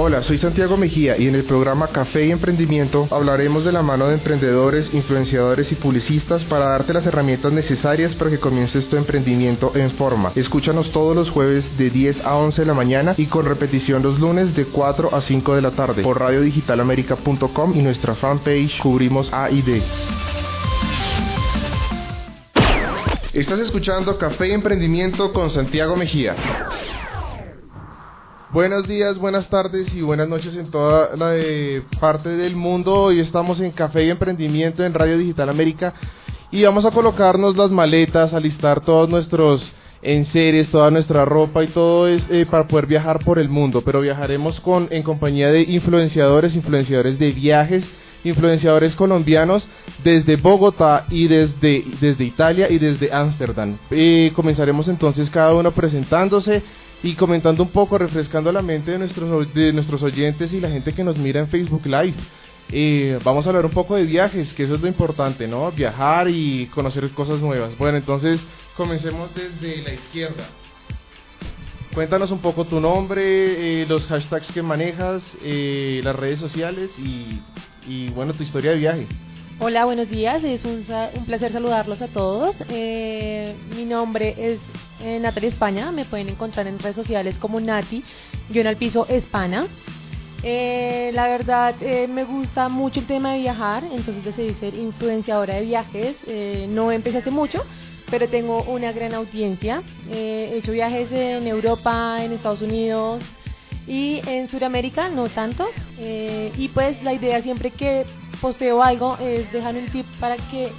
Hola, soy Santiago Mejía y en el programa Café y Emprendimiento hablaremos de la mano de emprendedores, influenciadores y publicistas para darte las herramientas necesarias para que comiences tu emprendimiento en forma. Escúchanos todos los jueves de 10 a 11 de la mañana y con repetición los lunes de 4 a 5 de la tarde por radiodigitalamerica.com y nuestra fanpage Cubrimos A y D. Estás escuchando Café y Emprendimiento con Santiago Mejía. Buenos días, buenas tardes y buenas noches en toda la de parte del mundo. Hoy estamos en Café y Emprendimiento en Radio Digital América y vamos a colocarnos las maletas, alistar todos nuestros enseres, toda nuestra ropa y todo es eh, para poder viajar por el mundo. Pero viajaremos con en compañía de influenciadores, influenciadores de viajes, influenciadores colombianos desde Bogotá y desde, desde Italia y desde Ámsterdam. Eh, comenzaremos entonces cada uno presentándose y comentando un poco, refrescando la mente de nuestros, de nuestros oyentes y la gente que nos mira en Facebook Live. Eh, vamos a hablar un poco de viajes, que eso es lo importante, ¿no? Viajar y conocer cosas nuevas. Bueno, entonces comencemos desde la izquierda. Cuéntanos un poco tu nombre, eh, los hashtags que manejas, eh, las redes sociales y, y, bueno, tu historia de viaje. Hola, buenos días. Es un, un placer saludarlos a todos. Eh, mi nombre es eh, Natalia España. Me pueden encontrar en redes sociales como Nati, yo en el piso España. Eh, la verdad, eh, me gusta mucho el tema de viajar, entonces decidí ser influenciadora de viajes. Eh, no empecé hace mucho, pero tengo una gran audiencia. Eh, he hecho viajes en Europa, en Estados Unidos y en Sudamérica, no tanto. Eh, y pues la idea siempre que posteo algo es dejar un tip para que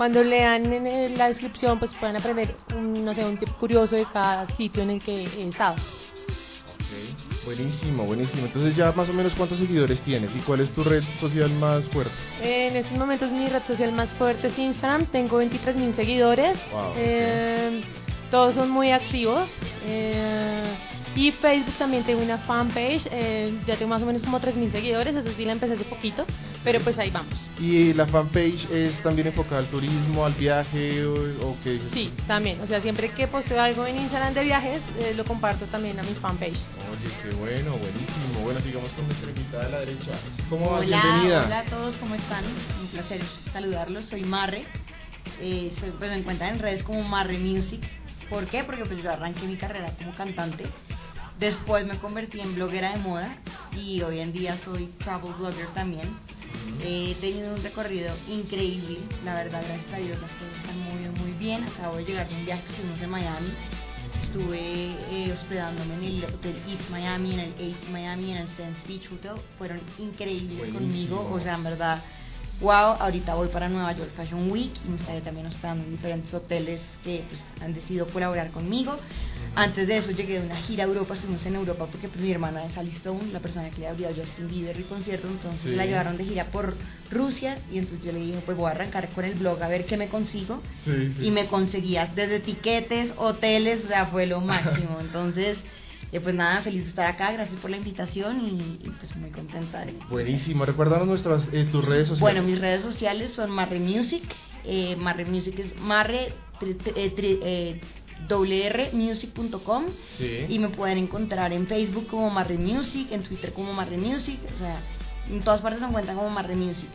cuando lean en el- la descripción pues puedan aprender un, no sé, un tip curioso de cada sitio en el que he estado. Ok, Buenísimo, buenísimo. Entonces ya más o menos cuántos seguidores tienes y cuál es tu red social más fuerte. En estos momentos mi red social más fuerte es Instagram, tengo 23 mil seguidores, Wow, Eh, todos son muy activos. eh, y Facebook también tengo una fanpage, eh, ya tengo más o menos como 3 mil seguidores, eso sí la empecé hace poquito, pero pues ahí vamos. ¿Y la fanpage es también enfocada al turismo, al viaje o, o qué Sí, también, o sea, siempre que posteo algo en Instagram de viajes, eh, lo comparto también a mi fanpage. Oye, qué bueno, buenísimo. Bueno, sigamos con nuestra invitada de la derecha. ¿Cómo vas? Hola, Bienvenida. hola a todos, ¿cómo están? Un placer saludarlos, soy Marre, eh, soy, pues me encuentran en redes como Marre Music. ¿Por qué? Porque pues yo arranqué mi carrera como cantante, después me convertí en bloguera de moda y hoy en día soy travel blogger también. He tenido un recorrido increíble, la verdad, gracias a Dios las cosas están muy, muy bien. Acabo de llegar de un viaje que estuvimos en Miami. Estuve eh, hospedándome en el Hotel East Miami, en el Ace Miami, en el Sands Beach Hotel. Fueron increíbles Buenísimo. conmigo, o sea, en verdad, wow. Ahorita voy para Nueva York Fashion Week y me estaré también hospedando en diferentes hoteles que pues, han decidido colaborar conmigo. Antes de eso llegué de una gira a Europa, estuvimos en Europa porque pues, mi hermana es Ali Stone, la persona que le abrió a Justin Bieber el concierto, entonces Sí. la llevaron de gira por Rusia y entonces yo le dije, pues voy a arrancar con el blog a ver qué me consigo Sí, sí. y me conseguías desde tiquetes, hoteles, o sea, fue lo máximo. Entonces, eh, pues nada, feliz de estar acá, gracias por la invitación y, y, pues muy contenta de... Buenísimo. Recuérdanos nuestras, eh, tus redes sociales. Bueno, mis redes sociales son Marre Music, eh, Marre Music es Marre tri- tri- eh, tri- eh, wrmusic.com Sí. y me pueden encontrar en Facebook como Marre Music, en Twitter como Marre Music, o sea, en todas partes me encuentran como Marre Music.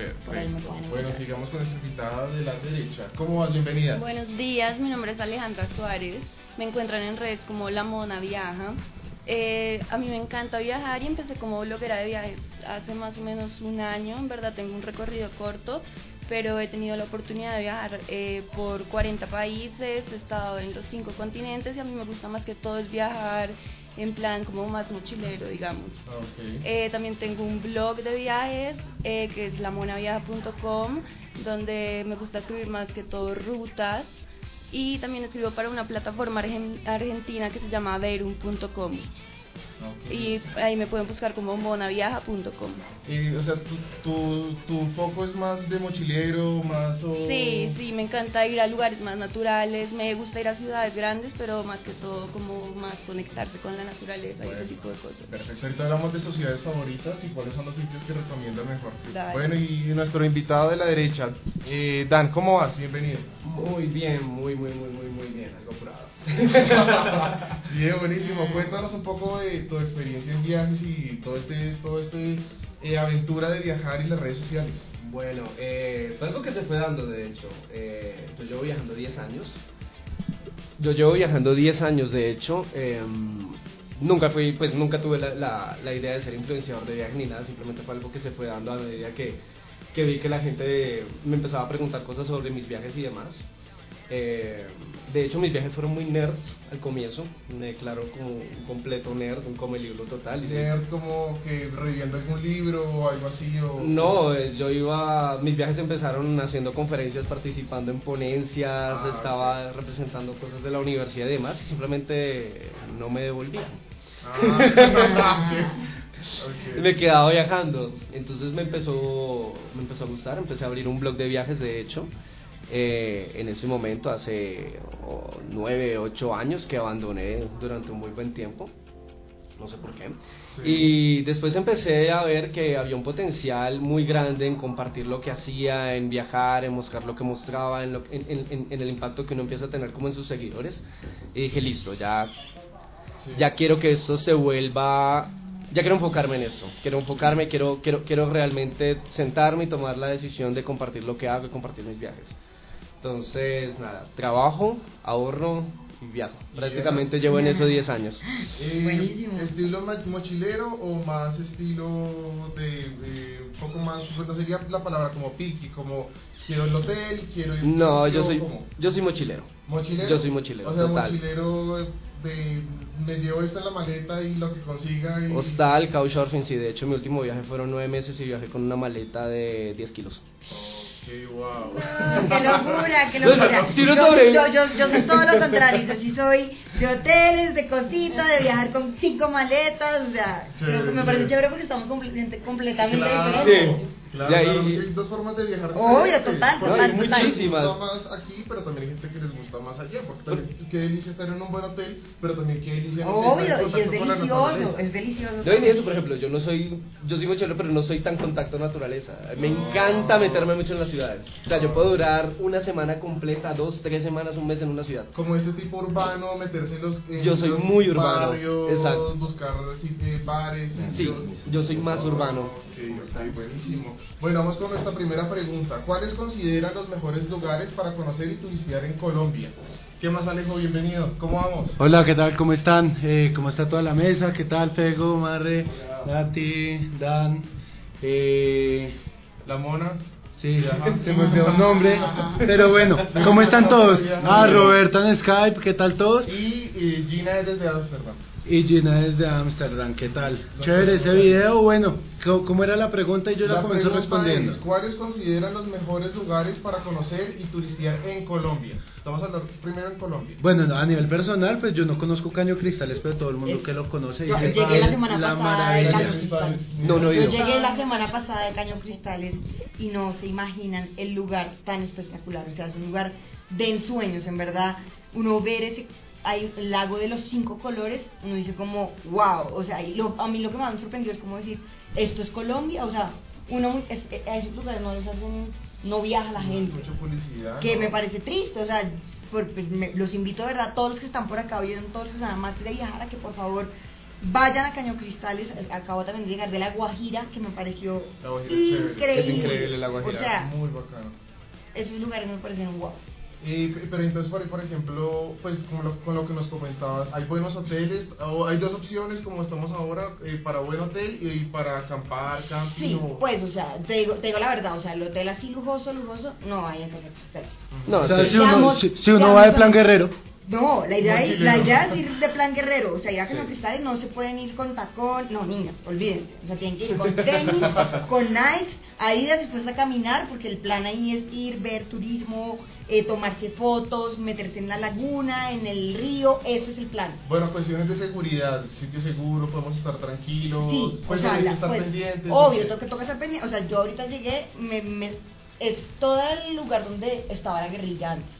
Perfecto. Bueno, sigamos con nuestra invitada de la derecha. ¿Cómo vas? Bienvenida. Buenos días, mi nombre es Alejandra Suárez. Me encuentran en redes como La Mona Viaja. Eh, a mí me encanta viajar y empecé como bloguera de viajes hace más o menos un año. En verdad tengo un recorrido corto, pero he tenido la oportunidad de viajar eh, por 40 países, he estado en los cinco continentes y a mí me gusta más que todo es viajar en plan como más mochilero, digamos. Ok. Eh, también tengo un blog de viajes eh, que es lamonaviaja.com donde me gusta escribir más que todo rutas y también escribo para una plataforma argen- argentina que se llama verum.com y ahí me pueden buscar como monaviaja.com. Eh, o sea, tu, tu, tu foco es más de mochilero, más o... Sí, sí, me encanta ir a lugares más naturales, me gusta ir a ciudades grandes, pero más que todo como más conectarse con la naturaleza y Bueno, ese tipo de cosas. Perfecto, ahorita hablamos de sus ciudades favoritas y cuáles son los sitios que recomiendan mejor. Dale. Bueno, y nuestro invitado de la derecha, eh, Dan, ¿cómo vas? Bienvenido. Muy bien, muy, muy, muy, muy, muy bien, algo. Bien, buenísimo. Cuéntanos un poco de tu experiencia en viajes y todo este, todo este eh, aventura de viajar y las redes sociales? Bueno, eh, fue algo que se fue dando, de hecho. Eh, yo llevo viajando 10 años. Yo llevo viajando 10 años, de hecho. Eh, nunca fui, pues nunca tuve la, idea de ser influenciador de viaje ni nada, simplemente fue algo que se fue dando a medida que vi que la gente me empezaba a preguntar cosas sobre mis viajes y demás. Eh, de hecho, mis viajes fueron muy nerds al comienzo. Me declaro como un completo nerd, un come libro total. ¿Nerd como que reviviendo algún libro o algo así? O... No, yo iba. Mis viajes empezaron haciendo conferencias, participando en ponencias, ah, estaba okay. representando cosas de la universidad y demás, y simplemente no me devolvían. Ah, okay. Me quedaba viajando. Entonces me empezó, me empezó a gustar, empecé a abrir un blog de viajes, de hecho. Eh, en ese momento, hace oh, nueve, ocho años que abandoné durante un muy buen tiempo, no sé por qué. Sí. Y después empecé a ver que había un potencial muy grande en compartir lo que hacía, en viajar, en mostrar lo que mostraba, en, lo, en, en, en el impacto que uno empieza a tener como en sus seguidores. Y dije, listo, ya, sí. ya quiero que esto se vuelva ya quiero enfocarme en esto, quiero enfocarme, quiero, quiero, quiero realmente sentarme y tomar la decisión de compartir lo que hago y compartir mis viajes. Entonces, nada, trabajo, ahorro y viajo. Prácticamente llevo en eso 10 años. Eh, Buenísimo. ¿Estilo mochilero o más estilo de, eh, un poco más, pues sería la palabra como piqui, como quiero el hotel, quiero ir No, yo soy, yo soy mochilero. ¿Mochilero? Yo soy mochilero, O sea, total. mochilero de me llevo esto en la maleta y lo que consiga. Y... Hostal, couchsurfing, sí. De hecho, mi último viaje fueron nueve meses y viajé con una maleta de 10 kilos. Okay, wow. qué locura, qué locura. Si no yo, yo, yo, yo, soy todo lo contrario. Yo sí soy de hoteles, de cositas, de viajar con cinco maletas. O sea, chévere, me parece chévere porque estamos completamente, completamente claro. diferentes. Sí. Claro, y, claro, que hay dos formas de viajar. Obvio, total, no, total, hay total. muchísimas. Aquí, pero también hay gente que les más allá. Porque también, qué delicia estar en un buen hotel, pero también qué delicia no Obvio, en y es delicioso, es delicioso. No, y ni eso, por ejemplo, yo no soy, yo soy mochilero, pero no soy tan contacto naturaleza. Me encanta meterme mucho en las ciudades. O sea, yo puedo durar una semana completa, dos, tres semanas, un mes en una ciudad. Como este tipo urbano, meterse en los, en Yo soy los muy urbano, barrios, exacto. buscar sí, eh, bares, Sí, sitios. yo soy más urbano. Ok, ok, buenísimo. Bueno, vamos con nuestra primera pregunta. ¿Cuáles consideran los mejores lugares para conocer y turistear en Colombia? ¿Qué más, Alejo? Bienvenido. ¿Cómo vamos? Hola, ¿qué tal? ¿Cómo están? Eh, ¿Cómo está toda la mesa? ¿Qué tal, Fego, Marre, Nati, Dan? Eh, La Mona. sí, se me olvidó el nombre. Pero bueno, ¿cómo están todos? Ah, Roberto en Skype, ¿qué tal todos? Y Gina es desde Amsterdam. Y Gina desde Ámsterdam, ¿qué tal? Chévere ese video, bueno, ¿cómo, era la pregunta? Y yo la, comencé pregunta respondiendo. es, ¿Cuáles consideran los mejores lugares para conocer y turistear en Colombia? Vamos a hablar primero en Colombia. Bueno, no, a nivel personal, pues yo no conozco Caño Cristales, pero todo el mundo Es- que lo conoce Yo llegué la semana la pasada de. Caño Cristales. No, no Yo llegué la semana pasada de Caño Cristales y no se imaginan el lugar tan espectacular. O sea, es un lugar de ensueños, en verdad. Uno ver ese hay el lago de los cinco colores, uno dice como, wow. O sea, y lo- a mí lo que más me sorprendió es como decir, esto es Colombia. O sea, uno es- a esos lugares no les hacen, no viaja la gente Mucha publicidad. que ¿no? me parece triste, o sea, por- pues, me- los invito de verdad, todos los que están por acá, oyeron todos los que están más de viajar, a que por favor vayan a Caño Cristales, acabo también de llegar de La Guajira, que me pareció increíble. Es increíble La Guajira. O sea, Muy bacano. esos lugares me parecieron guau. Y, pero entonces, por, por ejemplo, pues como lo- con lo que nos comentabas, hay buenos hoteles, o hay dos opciones como estamos ahora, eh, para buen hotel y, para acampar, camping Sí, o... pues, o sea, te digo, te digo la verdad, o sea, el hotel así lujoso, lujoso, no hay en. No, O sea, sí. si uno, Digamos- si, si uno digamos- va de plan guerrero, No, la idea, es, la idea es ir de plan guerrero, o sea, ir a Caño Sí. Cristales no se pueden ir con tacón, no, niñas, olvídense, o sea, tienen que ir con tenis, con Nike, Adidas después a caminar, porque el plan ahí es ir, ver turismo, eh, tomarse fotos, meterse en la laguna, en el río, ese es el plan. Bueno, cuestiones de seguridad, sitio seguro, podemos estar tranquilos, Sí, pues o sea, hay que estar pues, pendientes. obvio, toca, toca estar pendiente, o sea, yo ahorita llegué, me, me- es todo el lugar donde estaba la guerrilla antes.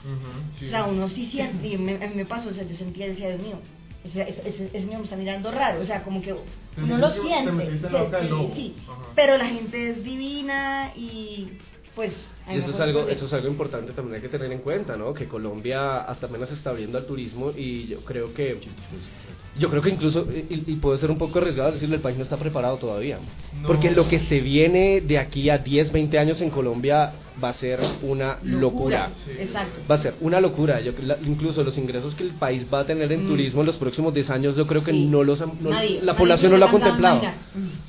Sí. O sea, uno sí siente, y me, me pasó, o sea, yo sentía, decía, Dios mío, ese, ese, ese- ese mío me está mirando raro, o sea, como que uno lo te siente. metiste en la boca del sí, lobo. sí. Ajá. pero la gente es divina y pues... Y eso es fue algo, eso es algo importante también hay que tener en cuenta, ¿no? Que Colombia hasta apenas está abriendo al turismo y yo creo que yo creo que incluso y, y puede ser un poco arriesgado decirle el país no está preparado todavía, No. porque lo que se viene de aquí a 10, 20 años en Colombia va a ser una locura. Sí. Exacto. Va a ser una locura. Yo, la- incluso los ingresos que el país va a tener en Mm. turismo en los próximos 10 años, yo creo que Sí. no los no- Nadie- la nadie población no lo ha contemplado.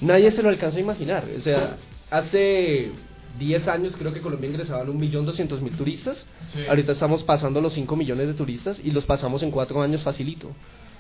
Nadie se lo alcanza a imaginar. O sea, hace 10 años creo que Colombia ingresaban un millón doscientos mil turistas. Sí. Ahorita estamos pasando los 5 millones de turistas y los pasamos en 4 años facilito.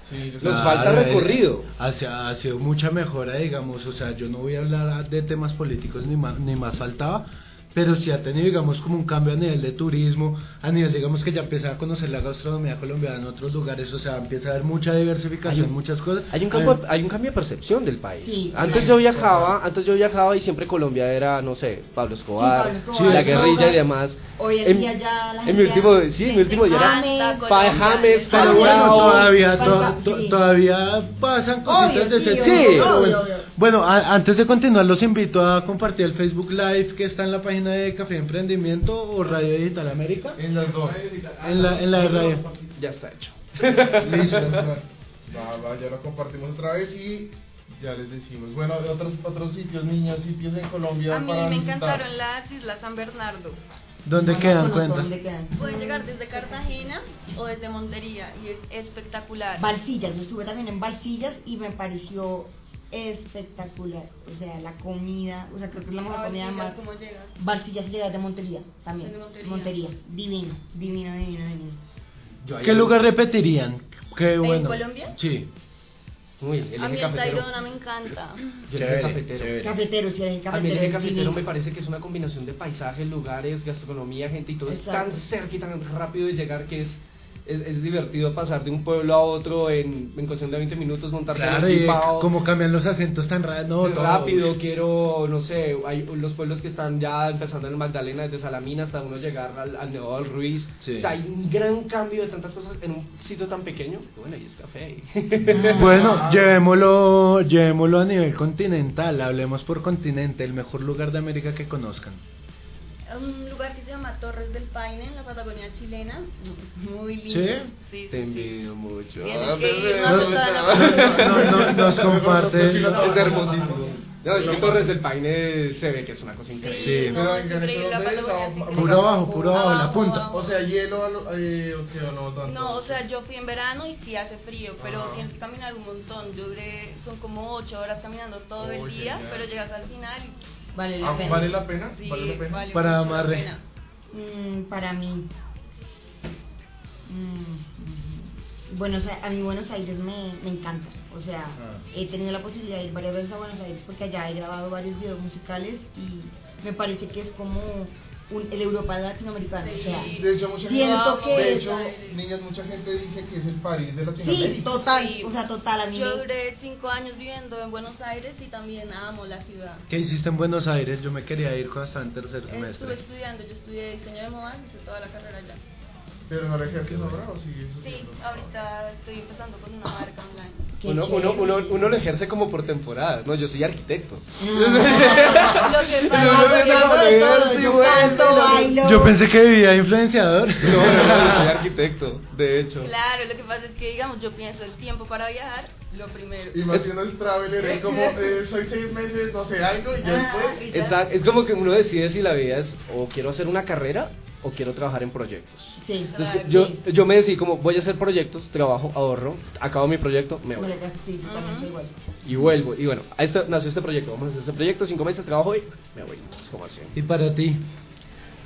Sí, Nos claro. falta recorrido. Ha, sido- ha sido mucha mejora, digamos, o sea, yo no voy a hablar de temas políticos ni más, ni más faltaba, pero sí ha tenido, digamos, como un cambio a nivel de turismo, a nivel, digamos, que ya empieza a conocer la gastronomía colombiana en otros lugares, o sea, empieza a haber mucha diversificación, Hay un- muchas cosas. Hay un, cambio, hay un cambio de percepción del país. Sí, antes claro. yo viajaba, antes yo viajaba y siempre Colombia era, no sé, Pablo Escobar, Pablo Escobar, la guerrilla y demás. Hoy en día ya la en mi gente último, sí, en mi último día era James, Pa- James, Pero bueno, todavía, to- Falta- to- sí. todavía pasan cositas Obvio, de sí, ese obvio, tipo, pero obvio, bueno. obvio. Bueno, a- antes de continuar, los invito a compartir el Facebook Live que está en la página de Café Emprendimiento o Radio Digital América. En las dos. En la, en la de radio. Ya está hecho. Listo. Va, va, ya lo compartimos otra vez y ya les decimos. Bueno, otros otros sitios, niños, sitios en Colombia A mí para me visitar. encantaron las Islas San Bernardo. ¿Dónde No quedan? Cuenta. ¿Dónde quedan? Pueden llegar desde Cartagena o desde Montería y es espectacular. Valsillas, yo estuve también en Valsillas y me pareció espectacular. O sea, la comida, o sea, creo que es la mejor comida más. ¿cómo llegas? Llega de Montería también. De Montería. divino, divino, divino, divino. Ahí- ¿Qué lugar repetirían? Qué bueno. Colombia? Sí. Uy, el A mí el cafetero. Tayrona me encanta. Yo el eje Chévere, cafetero. chévere. Cafeteros, sí, el A mí el cafetero. eje cafetero divino. me parece que es una combinación de paisajes, lugares, gastronomía, gente y todo es tan cerca y tan rápido de llegar que es, es, es divertido pasar de un pueblo a otro en, en cuestión de 20 minutos, montarse Claro, en Pipao. cómo cambian los acentos tan ra- no, todo. rápido, quiero, no sé, hay los pueblos que están ya empezando en Magdalena, desde Salamina hasta uno llegar al, al Nevado del Ruiz. Sí. O sea, hay un gran cambio de tantas cosas en un sitio tan pequeño. Bueno, y es café. Bueno, llevémoslo, llevémoslo a nivel continental, hablemos por continente, el mejor lugar de América que conozcan. Un lugar que se llama Torres del Paine en la Patagonia chilena. Muy lindo. ¿Sí? Sí, Te sí, sí. envidio mucho. Tienes que ir, Ah, no, pero- no, No, no, nos comparte. Es hermosísimo. No, es que Torres del Paine se ve que es una cosa increíble. Sí. no, Pero en increíble, Ah, ah. Puro abajo, puro abajo, la punta. abajo. O sea, hielo, eh, ok, o no tanto. No, o sea, yo fui en verano y sí hace frío, pero Ajá. tienes que caminar un montón. Yo duré, son como ocho horas caminando todo el Uy, día, genial. pero llegas al final y Vale la Ah, pena. ¿Vale la pena? sí, ¿Vale la pena? vale Para amarre. pena. Mm, para mí. Mm, Buenos A- a mí Buenos Aires me, me encanta. O sea, Ah. he tenido la posibilidad de ir varias veces a Buenos Aires porque allá he grabado varios videos musicales y me parece que es como un, el Europa latinoamericano. O sea. De hecho, mucha gente, que de es- hecho, niñas, mucha gente dice que es el París de sí, Latinoamérica. total, Sí. o sea, total. A mí Yo duré cinco años viviendo en Buenos Aires y también amo la ciudad. ¿Qué hiciste en Buenos Aires? Yo me quería ir cuando estaba en tercer Estuve semestre. estudiando, yo estudié diseño de moda, hice toda la carrera allá. Pero no le ejerces ahora o sigues Sí, haciendo? ahorita estoy empezando con una marca online. Uno, uno, uno, uno lo ejerce como por temporadas, ¿no? Yo soy arquitecto. Lo que Yo que pensé que vivía influenciador. No, no, no, soy arquitecto, de hecho. Claro, lo que pasa es que, digamos, yo pienso el tiempo para viajar, lo primero. Y más uno es traveler, es como, eh, soy seis meses, no sé, algo, y ya Ah, después... y ya. Exacto, es como que uno decide si la vida es o quiero hacer una carrera o quiero trabajar en proyectos. Sí, Entonces, Claro. yo, yo me decidí como voy a hacer proyectos, trabajo, ahorro, acabo mi proyecto, me voy. Sí. Y vuelvo. Y bueno, a esto, nació este proyecto. Vamos a hacer este proyecto, cinco meses, trabajo y me voy. Es como así. ¿Y para ti?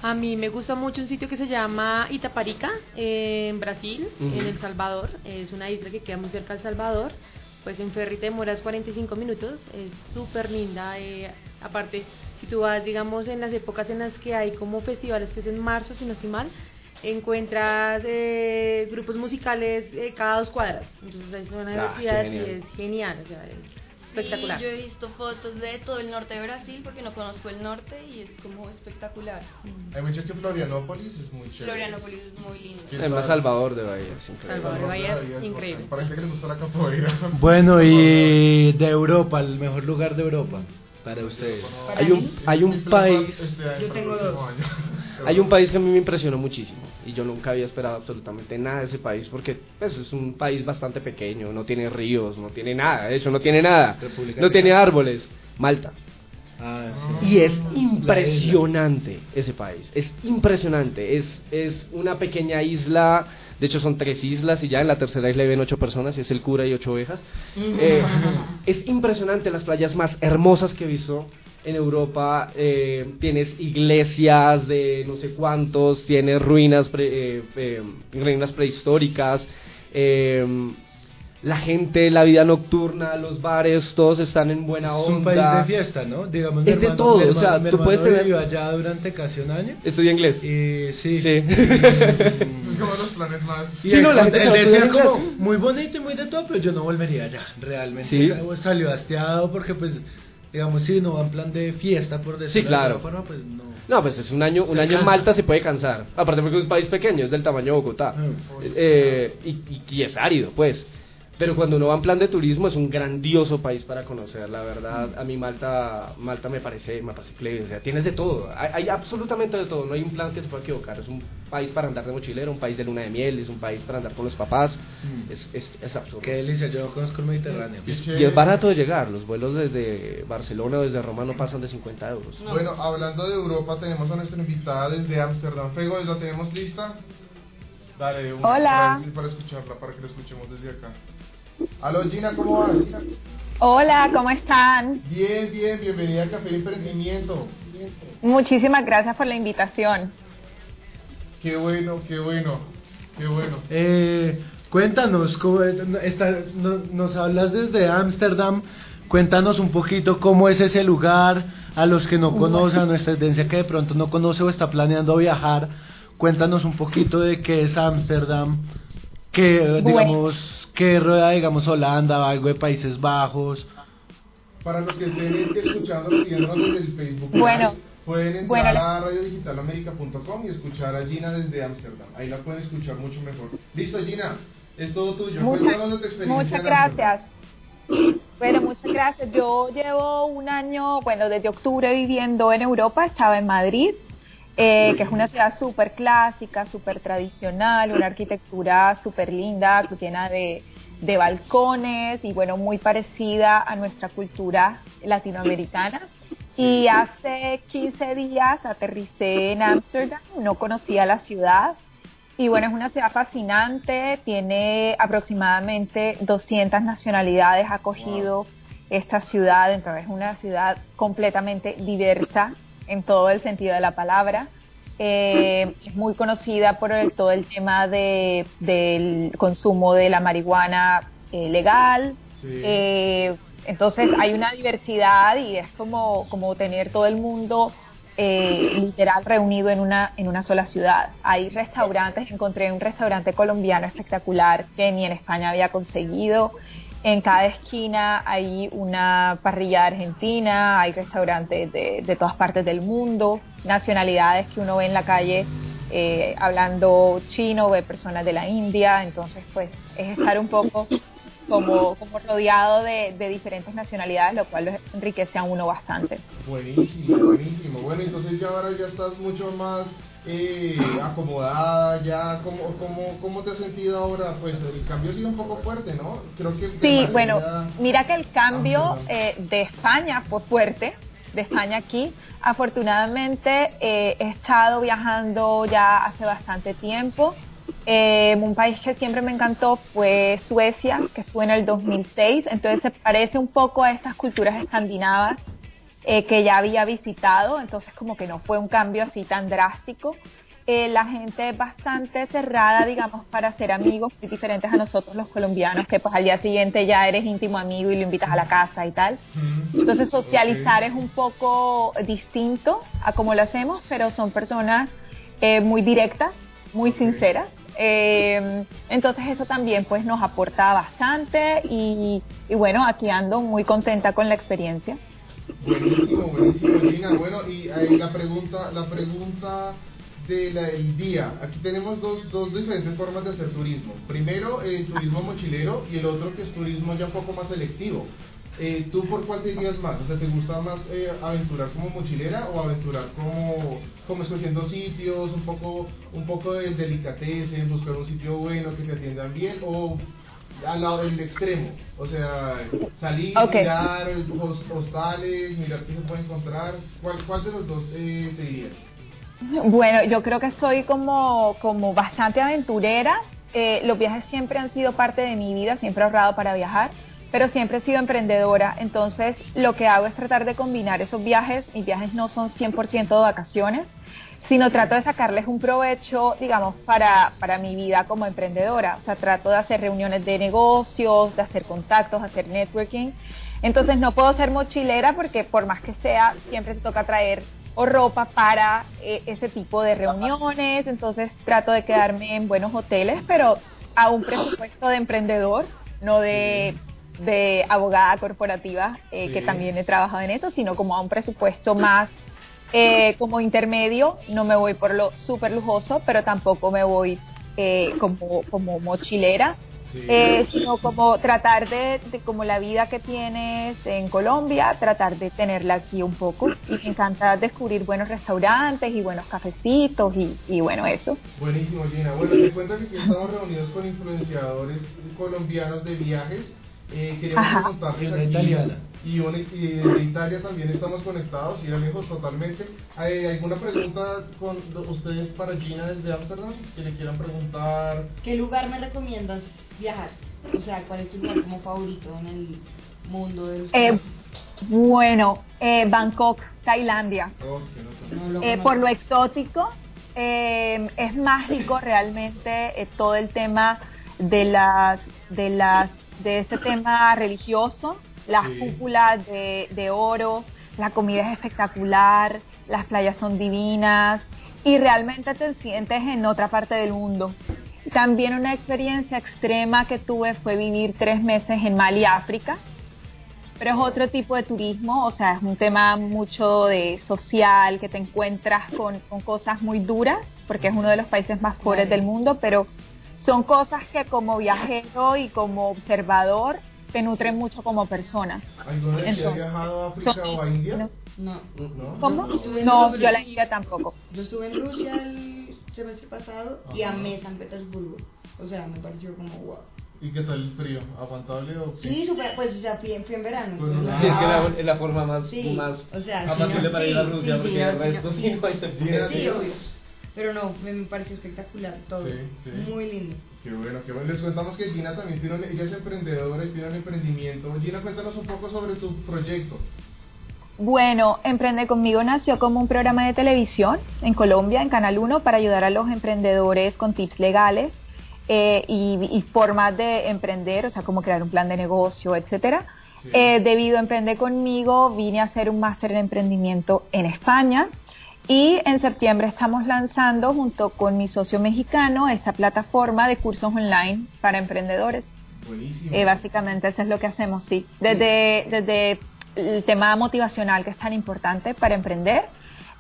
A mí me gusta mucho un sitio que se llama Itaparica, eh, en Brasil, en El Salvador. Es una isla que queda muy cerca del Salvador. Pues en ferry te demoras 45 minutos. Es súper linda. eh, aparte, si tú vas, digamos, en las épocas en las que hay como festivales, que es en marzo, si no estoy mal, encuentras eh, grupos musicales eh, cada dos cuadras. Entonces es una Ah, diversidad y genial. es genial. O sea, es espectacular. Sí, yo he visto fotos de todo el norte de Brasil porque no conozco el norte y es como espectacular. Hay mucho que Florianópolis es muy chévere. Florianópolis es muy lindo. Sí. Además, Salvador de Bahía, es increíble. Salvador de Bahía es increíble. Para gente que les gusta la capoeira. Bueno, y de Europa, el mejor lugar de Europa. Para ustedes. Para Hay un, mí, hay un país... Este año, Yo tengo dos. Hay un país que a mí me impresionó muchísimo y yo nunca había esperado absolutamente nada de ese país porque pues, es un país bastante pequeño, no tiene ríos, no tiene nada, de hecho no tiene nada, no tiene árboles, Malta. Ah, sí. Y es impresionante ese país, es impresionante, es, es una pequeña isla, de hecho son tres islas y ya en la tercera isla viven ocho personas y es el cura y ocho ovejas. Eh, es impresionante las playas más hermosas que he visto en Europa, eh, tienes iglesias de no sé cuántos, tienes ruinas, pre- eh, eh, ruinas prehistóricas, eh, la gente, la vida nocturna, los bares, todos están en buena Es onda. un país de fiesta, ¿no? Digamos, Es de hermano- todo, o sea, tú puedes tener- vivió allá durante casi un año. Estudia inglés. Y sí. Sí. Es como los planes más. Sí, no, la gente decía como muy bonito y muy de todo, pero yo no volvería allá, realmente. Sí. Sa- Salió hastiado porque, pues, digamos, si no va en plan de fiesta, por decirlo Sí, de alguna forma, pues no. No, pues es un año, un Se año en. Malta se puede cansar. Aparte porque es un país pequeño, es del tamaño de Bogotá. Mm. Eh, y, y- y es árido, pues. Pero cuando uno va en plan de turismo es un grandioso país para conocer, la verdad. A mí Malta, Malta me parece, me parece. O sea, tienes de todo. Hay, hay absolutamente de todo. No hay un plan que se pueda equivocar. Es un país para andar de mochilero, un país de luna de miel, es un país para andar con los papás. Mm. Es, es, es absurdo. Qué delicia, yo conozco el Mediterráneo. Y es barato de llegar. Los vuelos desde Barcelona o desde Roma no pasan de 50 euros. Bueno, hablando de Europa, tenemos a nuestra invitada desde Ámsterdam. Fego, ¿la tenemos lista? Dale, un- Hola. Para, para escucharla, para que la escuchemos desde acá. Aló, Gina, ¿cómo vas? Hola, ¿cómo están? Bien, bien, bienvenida a Café y Emprendimiento. Muchísimas gracias por la invitación. Qué bueno, qué bueno, qué bueno. Eh, cuéntanos, ¿cómo- está- no- nos hablas desde Ámsterdam, cuéntanos un poquito cómo es ese lugar, a los que no conocen, a nuestra audiencia que de pronto no conoce o está planeando viajar, cuéntanos un poquito de qué es Ámsterdam, que Bueno. digamos, que rueda, digamos, Holanda, algo de Países Bajos. Para los que estén escuchándonos, siguiéndonos desde el Facebook, Live, Bueno, pueden entrar bueno, a radiodigitalamerica.com y escuchar a Gina desde Ámsterdam. Ahí la pueden escuchar mucho mejor. Listo, Gina, es todo tuyo. Muchas, de muchas gracias. Bueno, muchas gracias. Yo llevo un año, bueno, desde octubre viviendo en Europa, estaba en Madrid, eh, que es una ciudad súper clásica, súper tradicional, una arquitectura súper linda, llena de, de balcones y bueno, muy parecida a nuestra cultura latinoamericana. Y hace 15 días aterricé en Ámsterdam, no conocía la ciudad, y bueno, es una ciudad fascinante, tiene aproximadamente 200 nacionalidades, acogido esta ciudad, entonces es una ciudad completamente diversa en todo el sentido de la palabra. Eh, es muy conocida por el- todo el tema de, del consumo de la marihuana eh, legal. Sí. Eh, entonces hay una diversidad y es como, como tener todo el mundo eh, literal reunido en una, en una sola ciudad. Hay restaurantes, encontré un restaurante colombiano espectacular que ni en España había conseguido. En cada esquina hay una parrilla argentina, hay restaurantes de, de todas partes del mundo, nacionalidades que uno ve en la calle eh, hablando chino, ve personas de la India, entonces pues es estar un poco como, como rodeado de, de diferentes nacionalidades, lo cual enriquece a uno bastante. Buenísimo, buenísimo. Bueno, entonces ya ahora ya estás mucho más eh, acomodada, ya, ¿cómo, cómo, ¿cómo te has sentido ahora? Pues el cambio ha sido un poco fuerte, ¿no? Creo que... Sí, bueno, mira que el cambio Ámsterdam. eh, de España fue fuerte, de España aquí. Afortunadamente eh, he estado viajando ya hace bastante tiempo. Eh, un país que siempre me encantó fue Suecia, que estuve en el 2006, entonces se parece un poco a estas culturas escandinavas eh, que ya había visitado, entonces como que no fue un cambio así tan drástico. Eh, la gente es bastante cerrada, digamos, para ser amigos, muy diferentes a nosotros los colombianos, que pues al día siguiente ya eres íntimo amigo y lo invitas a la casa y tal. Mm, Entonces socializar ok. es un poco distinto a como lo hacemos, pero son personas eh, muy directas, muy Ok. sinceras. Eh, entonces eso también pues nos aporta bastante y, y bueno, aquí ando muy contenta con la experiencia. Buenísimo, buenísimo, Gina. Bueno, y ahí la pregunta, la pregunta del día. Aquí tenemos dos, dos diferentes formas de hacer turismo. Primero, el turismo mochilero y el otro que es turismo ya un poco más selectivo. Eh, ¿Tú por cuál te más? O sea, ¿te gusta más eh, aventurar como mochilera o aventurar como, como escogiendo sitios, un poco, un poco de delicatez, buscar un sitio bueno que te atiendan bien o al lado del extremo? O sea, salir, Ok. mirar hos- hostales, mirar qué se puede encontrar. ¿Cuál, cuál de los dos eh, te dirías? Bueno, yo creo que soy como, como bastante aventurera. Eh, los viajes siempre han sido parte de mi vida, siempre he ahorrado para viajar, pero siempre he sido emprendedora. Entonces, lo que hago es tratar de combinar esos viajes. Mis viajes no son 100% de vacaciones, sino trato de sacarles un provecho, digamos, para, para mi vida como emprendedora. O sea, trato de hacer reuniones de negocios, de hacer contactos, hacer networking. Entonces, no puedo ser mochilera porque por más que sea, siempre te toca traer o ropa para eh, ese tipo de reuniones. Entonces, trato de quedarme en buenos hoteles, pero a un presupuesto de emprendedor, no de, de abogada corporativa, eh, que también he trabajado en eso, sino como a un presupuesto más eh, como intermedio. No me voy por lo súper lujoso, pero tampoco me voy eh, como, como mochilera. Sí. Eh, sino como tratar de, de como la vida que tienes en Colombia, tratar de tenerla aquí un poco. Y me encanta descubrir buenos restaurantes y buenos cafecitos y, y bueno, eso. Buenísimo, Gina. Bueno, te cuento que aquí estamos reunidos con influenciadores colombianos de viajes. Eh, queríamos Ajá. preguntarles aquí, italiana. Y, una- y de Italia también estamos conectados, y lejos totalmente. ¿Hay alguna pregunta con ustedes para Gina desde Ámsterdam que le quieran preguntar? ¿Qué lugar me recomiendas viajar? O sea, ¿cuál es tu lugar como favorito en el mundo de los Eh, bueno, eh, Bangkok, Tailandia. Oh, no lo Eh, por lo exótico, eh, es mágico realmente eh, todo el tema de las, de las, de ese tema religioso, las Sí. cúpulas de, de oro, la comida es espectacular, las playas son divinas y realmente te sientes en otra parte del mundo. También una experiencia extrema que tuve fue vivir tres meses en Mali, África pero es otro tipo de turismo, o sea, es un tema mucho de social, que te encuentras con, con cosas muy duras, porque es uno de los países más pobres del mundo, pero son cosas que como viajero y como observador te nutren mucho como persona. ¿Alguna vez que ha Entonces, viajado a África son- o a India? no. No. ¿No? ¿Cómo? No, Rusia. yo a la India tampoco. Yo estuve en Rusia el semestre pasado y Ajá. amé San Petersburgo. O sea, me pareció como wow. ¿Y qué tal el frío? ¿Aguantable o qué? Sí, súper, pues, o sea, fui, en- fui en verano. Pues, ah. Sí, es que ah, la, es la forma más, Sí, más o sea, no, para sí, ir a Rusia, sí, porque sí, el no, resto sí, sí no. no hay sentido. Sí, obvio. Pero no, me, me pareció espectacular todo. Sí, sí. Muy lindo. Qué bueno, qué bueno. Les contamos que Gina también tiene un, ella es emprendedora y tiene un emprendimiento. Gina, cuéntanos un poco sobre tu proyecto. Bueno, Emprende conmigo nació como un programa de televisión en Colombia, en Canal 1, para ayudar a los emprendedores con tips legales eh, y, y formas de emprender, o sea, cómo crear un plan de negocio, etcétera. Sí. Eh, debido a Emprende conmigo, vine a hacer un máster en emprendimiento en España y en septiembre estamos lanzando junto con mi socio mexicano esta plataforma de cursos online para emprendedores. Buenísimo. Eh, básicamente eso es lo que hacemos, sí. Desde, desde el tema motivacional que es tan importante para emprender,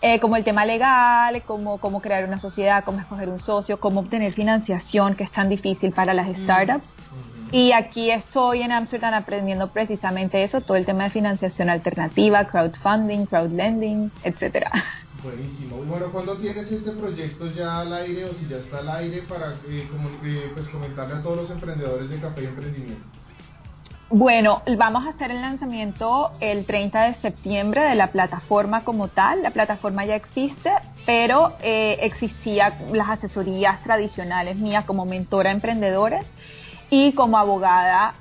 eh, como el tema legal, como cómo crear una sociedad, cómo escoger un socio, cómo obtener financiación que es tan difícil para las startups. Ujú. Y aquí estoy en Amsterdam aprendiendo precisamente eso, todo el tema de financiación alternativa, crowdfunding, crowdlending, etcétera. Buenísimo. Bueno, ¿cuándo tienes este proyecto ya al aire o si ya está al aire para eh, comu- eh, pues comentarle a todos los emprendedores de Café y Emprendimiento? Bueno, vamos a hacer el lanzamiento el 30 de septiembre de la plataforma como tal. La plataforma ya existe, pero eh, existía las asesorías tradicionales mías como mentora a emprendedores y como abogada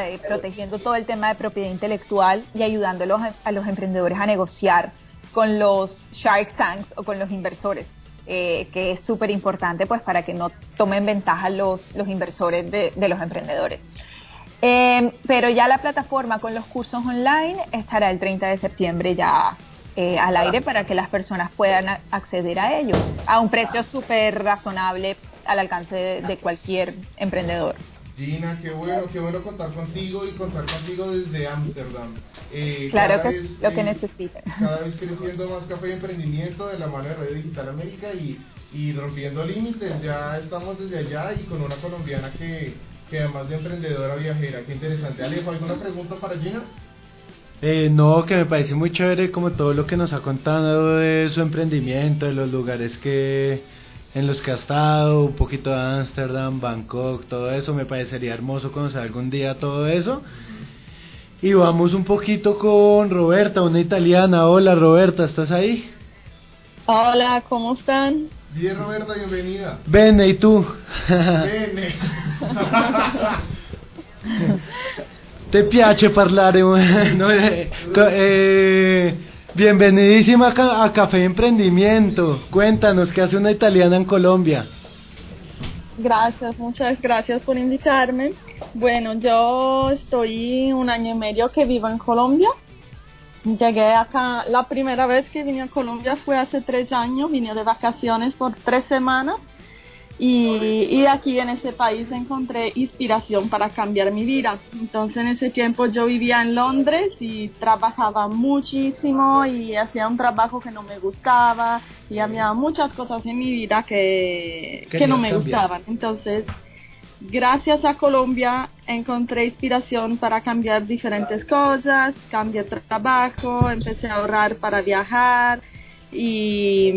eh, protegiendo todo el tema de propiedad intelectual y ayudándolos a, a los emprendedores a negociar con los Shark Tanks o con los inversores. eh, que es súper importante pues para que no tomen ventaja los, los inversores de- de los emprendedores. Eh, pero ya la plataforma con los cursos online estará el 30 de septiembre ya eh, al aire para que las personas puedan acceder a ellos a un precio súper razonable al alcance de cualquier emprendedor. Gina, qué bueno, qué bueno contar contigo y contar contigo desde Ámsterdam. Eh, Claro que vez, lo que eh, necesiten. Cada vez creciendo más Café y Emprendimiento de la mano de Radio Digital América y, y rompiendo límites. Ya estamos desde allá y con una colombiana que, que además de emprendedora viajera. Qué interesante. Alejo, ¿alguna pregunta para Gina? Eh, no, que me parece muy chévere como todo lo que nos ha contado de su emprendimiento, de los lugares que en los que ha estado, un poquito de Ámsterdam, Bangkok, todo eso, me parecería hermoso conocer algún día todo eso. Y vamos un poquito con Roberta, una italiana. Hola Roberta, ¿estás ahí? Hola, ¿cómo están? Bien, Roberta, bienvenida. Bene, ¿y tú? Bene. Te piace parlare? no, eh, eh, bienvenidísima a, Ca- a Café Emprendimiento. Cuéntanos, ¿qué hace una italiana en Colombia? Gracias, muchas gracias por invitarme. Bueno, yo estoy un año y medio que vivo en Colombia. Llegué acá, la primera vez que vine a Colombia fue hace tres años, vine de vacaciones por tres semanas y, y aquí en ese país encontré inspiración para cambiar mi vida. Entonces en ese tiempo yo vivía en Londres y trabajaba muchísimo y hacía un trabajo que no me gustaba y había muchas cosas en mi vida que, que no me cambiar. gustaban. Entonces gracias a Colombia encontré inspiración para cambiar diferentes cosas, cambié trabajo, empecé a ahorrar para viajar y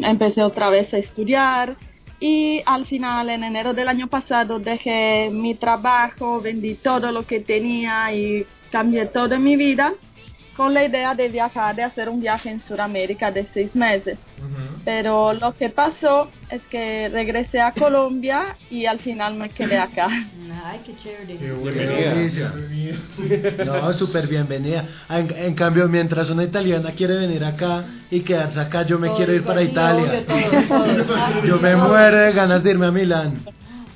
mm, empecé otra vez a estudiar. Y al final, en enero del año pasado, dejé mi trabajo, vendí todo lo que tenía y cambié toda mi vida con la idea de viajar, de hacer un viaje en Sudamérica de seis meses. Pero lo que pasó es que regresé a Colombia y al final me quedé acá. Ay, qué chévere. Qué Bienvenida. Bienvenida. No, súper bienvenida. En, en cambio, mientras una italiana quiere venir acá y quedarse acá, yo me Todo quiero ir para Italia. obvio, todo, todo. Yo me muero de ganas de irme a Milán.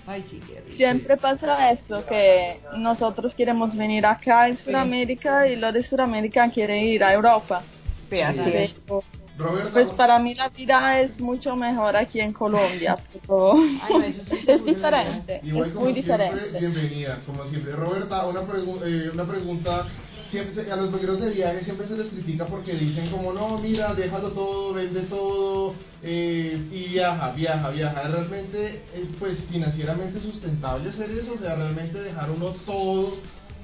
Ay, sí, rico. Siempre pasa eso, que nosotros queremos venir acá en Sudamérica y los de Sudamérica quieren ir a Europa. Pero, Roberta, pues para mí la vida es mucho mejor aquí en Colombia, pero Ay, no, eso sí es diferente, Igual es como muy siempre, diferente. bienvenida, como siempre. Roberta, una, pregu- eh, una pregunta. Siempre se- a los blogueros de viaje siempre se les critica porque dicen como, no, mira, déjalo todo, vende todo eh, y viaja, viaja, viaja. ¿Es realmente, eh, pues, financieramente sustentable hacer eso? O sea, realmente dejar uno todo,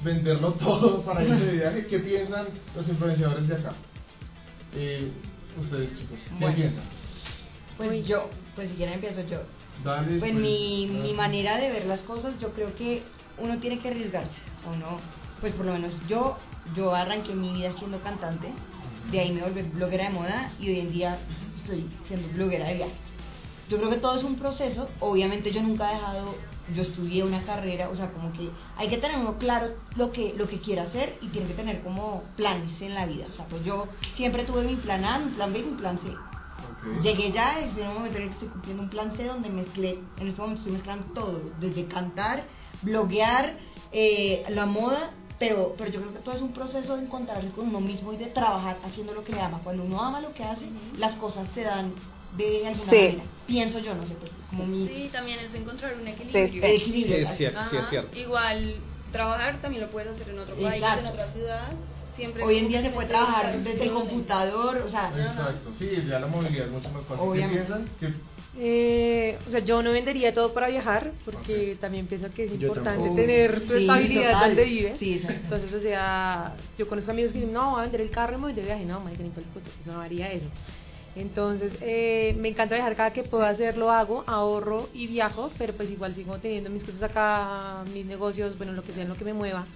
venderlo todo para irse de viaje. ¿Qué piensan los influenciadores de acá? Eh, ustedes, chicos, ¿qué Bueno. piensan? Pues yo, pues si quieren empiezo yo. Dale, Pues pues, mi, mi manera de ver las cosas, yo creo que uno tiene que arriesgarse. Uno, pues por lo menos yo, yo arranqué mi vida siendo cantante, de ahí me volví bloguera de moda y hoy en día estoy siendo bloguera de viajes. Yo creo que todo es un proceso, obviamente yo nunca he dejado, yo estudié una carrera, o sea, como que hay que tener uno claro lo que, lo que quiere hacer y tiene que tener como planes en la vida. O sea, pues yo siempre tuve mi plan A, mi plan B y mi plan C. Ok. Llegué ya, en un momento en el que estoy cumpliendo un plan C donde mezclé, en este momento estoy mezclando todo, desde cantar, bloguear, eh, la moda, pero, pero yo creo que todo es un proceso de encontrarse con uno mismo y de trabajar haciendo lo que le ama. Cuando uno ama lo que hace, las cosas se dan de alguna Sí. manera. Pienso yo, no sé, pues, como mi Sí, también es de encontrar un equilibrio. Sí, el equilibrio. Es cierto, sí es cierto. Igual trabajar también lo puedes hacer en otro país, Exacto. en otra ciudad. Siempre Hoy en día se puede trabajar desde el computador, o sea, Exacto, sí, ya la movilidad es mucho más fácil. Obviamente. ¿Qué piensan? ¿Qué- Eh, o sea, yo no vendería todo para viajar porque también pienso que es Yo importante tampoco. tener tu Sí, estabilidad total. donde vives. Sí, exacto. Entonces, o sea, yo conozco amigos que dicen, no, voy a vender el carro y me voy de viaje. No, marica, ni por el puto, pues no haría eso. Entonces, eh, me encanta viajar cada que puedo hacer, lo hago, ahorro y viajo, pero pues igual sigo teniendo mis cosas acá, mis negocios, bueno, lo que sea, en lo que me mueva.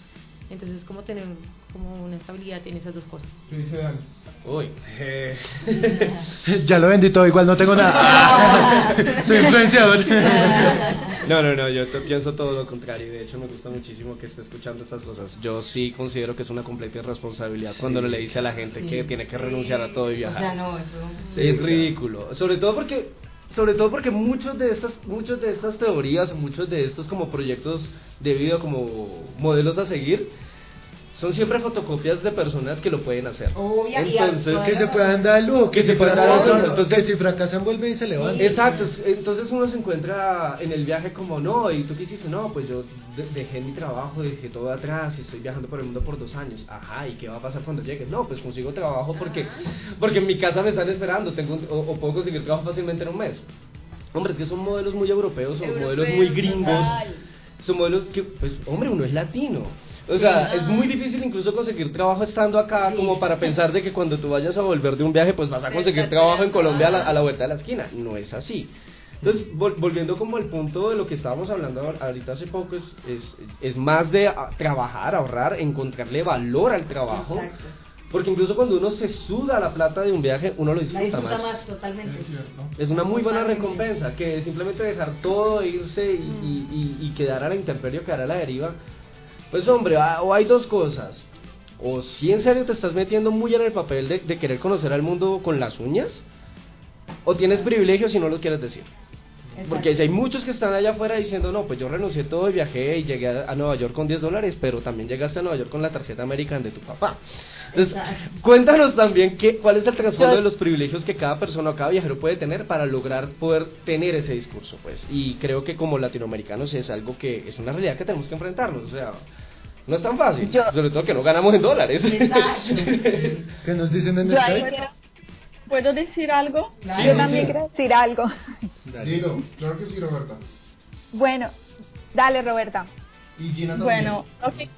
Entonces, es como tener como una estabilidad en esas dos cosas. ¿Qué dice Dani? Uy, eh, Ya lo vendí todo, igual no tengo nada. Soy influenciador. No, no, no, yo pienso todo lo contrario. y De hecho, me gusta muchísimo que esté escuchando estas cosas. Yo sí considero que es una completa irresponsabilidad cuando le dice a la gente que Sí. tiene que renunciar a todo y o viajar. sea, no, eso... es ridículo. Sobre todo porque sobre todo porque muchos de estas muchos de estas teorías, muchos de estos como proyectos de vida como modelos a seguir son siempre fotocopias de personas que lo pueden hacer. Obvia- y Entonces, que se puedan dar el lujo, que, Que se se puedan dar lujo. Entonces, si fracasan, vuelven y se levantan. Exacto, entonces uno se encuentra en el viaje como, no, y tú qué hiciste, no, pues yo de- dejé mi trabajo, dejé todo atrás y estoy viajando por el mundo por dos años. Ajá, ¿y qué va a pasar cuando llegue? No, pues consigo trabajo porque, porque en mi casa me están esperando, tengo un- o, o puedo conseguir trabajo fácilmente en un mes. Hombre, es que son modelos muy europeos, son modelos muy gringos. total. son modelos que, pues, hombre, uno es latino. O sea, es muy difícil incluso conseguir trabajo estando acá, como para pensar de que cuando tú vayas a volver de un viaje, pues vas a conseguir trabajo en Colombia a la, a la vuelta de la esquina. No es así. Entonces, vol- volviendo como al punto de lo que estábamos hablando ahor- ahorita hace poco, es, es, es más de trabajar, ahorrar, encontrarle valor al trabajo. Exacto. Porque incluso cuando uno se suda la plata de un viaje, uno lo La disfruta disfruta más. más totalmente. Es una muy buena recompensa, que simplemente dejar todo, e irse y, y- y- y quedar a la intemperie o quedar a la deriva. Pues hombre, ah, o hay dos cosas. O si en serio te estás metiendo muy en el papel de, de querer conocer al mundo con las uñas, o tienes privilegios y no lo quieres decir. Porque si hay muchos que están allá afuera diciendo, no, pues yo renuncié todo y viajé y llegué a, a Nueva York con 10 dólares, pero también llegaste a Nueva York con la tarjeta American de tu papá. Entonces, Exacto. cuéntanos también qué, cuál es el trasfondo Yo- de los privilegios que cada persona o cada viajero puede tener para lograr poder tener ese discurso, pues. Y creo que como latinoamericanos es algo que es una realidad que tenemos que enfrentarnos, o sea, no es tan fácil, Yo- sobre todo que no ganamos en dólares. Exacto. ¿Qué nos dicen en Skype? quiero- ¿Puedo decir algo? Claro. yo sí, también sí. quiero decir algo. Dilo, claro que sí, Roberta. Bueno, dale Roberta. Y Gina también. Bueno, lo que,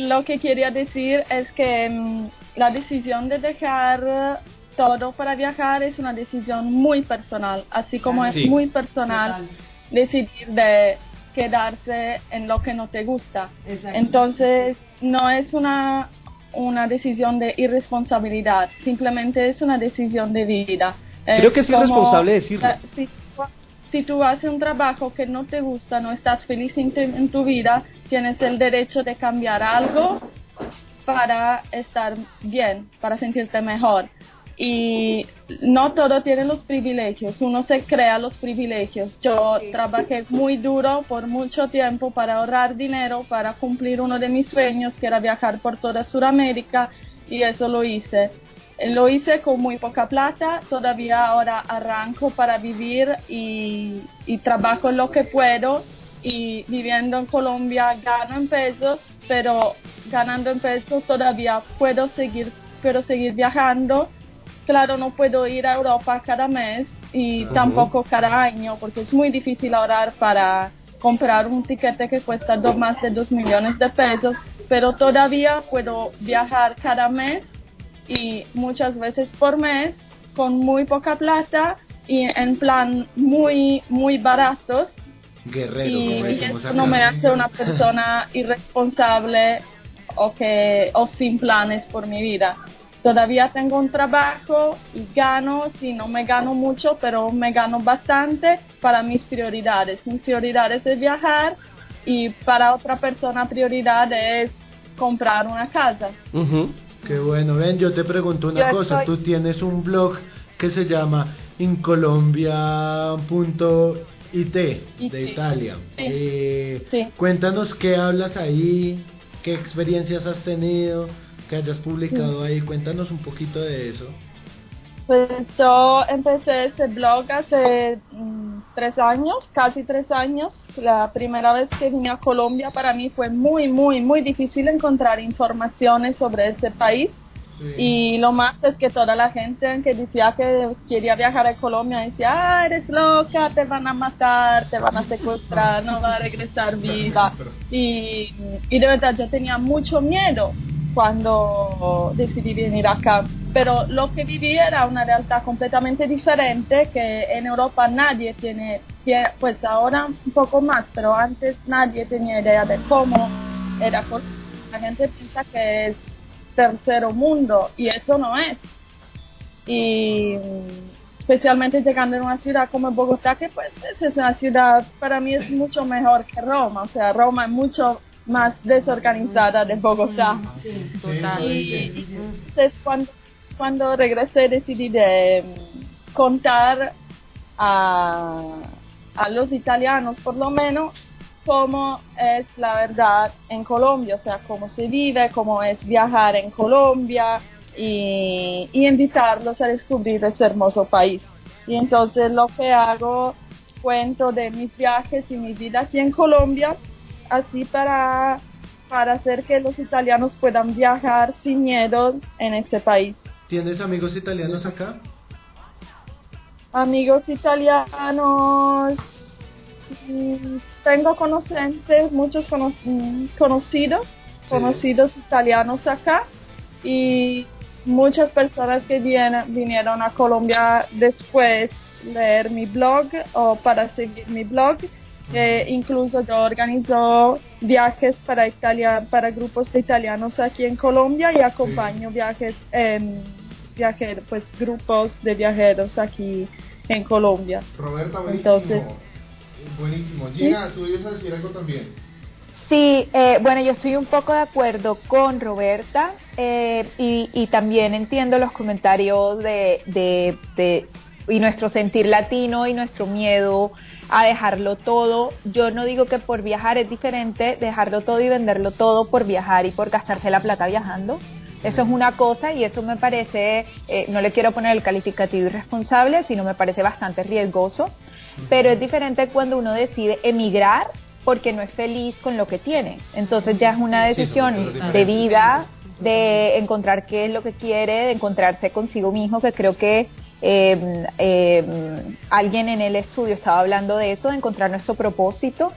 lo que quería decir es que mm, la decisión de dejar todo para viajar es una decisión muy personal, así como es Sí. muy personal Total. decidir de quedarse en lo que no te gusta. Entonces, no es una, una decisión de irresponsabilidad, simplemente es una decisión de vida. Creo que es como, irresponsable decirlo. eh, si, si tú haces un trabajo que no te gusta, no estás feliz en, tu- en tu vida, tienes el derecho de cambiar algo para estar bien, para sentirte mejor. Y no todo tiene los privilegios, uno se crea los privilegios. Yo trabajé muy duro por mucho tiempo para ahorrar dinero, para cumplir uno de mis sueños, que era viajar por toda Sudamérica, y eso lo hice. Lo hice con muy poca plata, todavía ahora arranco para vivir y, y trabajo lo que puedo y viviendo en Colombia gano en pesos, pero ganando en pesos todavía puedo seguir, puedo seguir viajando. Claro, no puedo ir a Europa cada mes y tampoco cada año porque es muy difícil ahorrar para comprar un tiquete que cuesta do- más de 2 millones de pesos, pero todavía puedo viajar cada mes y muchas veces por mes con muy poca plata y en plan muy, muy baratos. Guerrero, y, como y eso no me hace una persona irresponsable o que o sin planes por mi vida. Todavía tengo un trabajo y gano, si no me gano mucho, pero me gano bastante para mis prioridades. Mis prioridades es viajar y para otra persona prioridad es comprar una casa. Ujú. Qué bueno, ven, yo te pregunto una Yo cosa, estoy- tú tienes un blog que se llama incolombia.it de IT. Italia. Sí. Eh, Sí. Cuéntanos qué hablas ahí, qué experiencias has tenido, que hayas publicado ahí, cuéntanos un poquito de eso. Pues yo empecé ese blog hace mm, tres años, casi tres años. La primera vez que vine a Colombia para mí fue muy, muy, muy difícil encontrar informaciones sobre ese país. Sí. Y lo más es que toda la gente que decía que quería viajar a Colombia decía, ah, eres loca, te van a matar, te van a secuestrar, no vas a regresar viva. Y, y de verdad yo tenía mucho miedo cuando decidí venir acá. Pero lo que viví era una realidad completamente diferente que en Europa nadie tiene, tie- pues ahora un poco más, pero antes nadie tenía idea de cómo era. Col- La gente piensa que es tercero mundo y eso no es. Y especialmente llegando en una ciudad como Bogotá, que pues es una ciudad, para mí es mucho mejor que Roma, o sea, Roma es mucho más desorganizada de Bogotá. Sí, Total. Sí, Y sí, sí, sí. entonces cuando, cuando regresé decidí de mm, contar a, a los italianos por lo menos cómo es la verdad en Colombia, o sea, cómo se vive, cómo es viajar en Colombia y, y invitarlos a descubrir ese hermoso país. Y entonces lo que hago, cuento de mis viajes y mi vida aquí en Colombia, así para, para hacer que los italianos puedan viajar sin miedo en este país. ¿Tienes amigos italianos acá? Amigos italianos, mm, tengo conocentes, muchos cono- mm, conocidos, conocidos italianos acá y muchas personas que vienen, vinieron a Colombia después leer mi blog o para seguir mi blog. Eh, incluso yo organizo viajes para Italia, para grupos de italianos aquí en Colombia y acompaño viajes, em, viajeros, pues grupos de viajeros aquí en Colombia. Roberta, buenísimo. Entonces- buenísimo. Gina, tú ibas a decir algo también. Sí, eh, bueno, yo estoy un poco de acuerdo con Roberta eh, y, y también entiendo los comentarios de, de, de- y nuestro sentir latino y nuestro miedo a dejarlo todo. Yo no digo que por viajar es diferente dejarlo todo y venderlo todo por viajar y por gastarse la plata viajando. Eso es una cosa y eso me parece, eh, no le quiero poner el calificativo irresponsable, sino me parece bastante riesgoso. Pero es diferente cuando uno decide emigrar porque no es feliz con lo que tiene. Entonces ya es una decisión de vida, de encontrar qué es lo que quiere, de encontrarse consigo mismo, que creo que eh, eh, alguien en el estudio estaba hablando de eso, de encontrar nuestro propósito.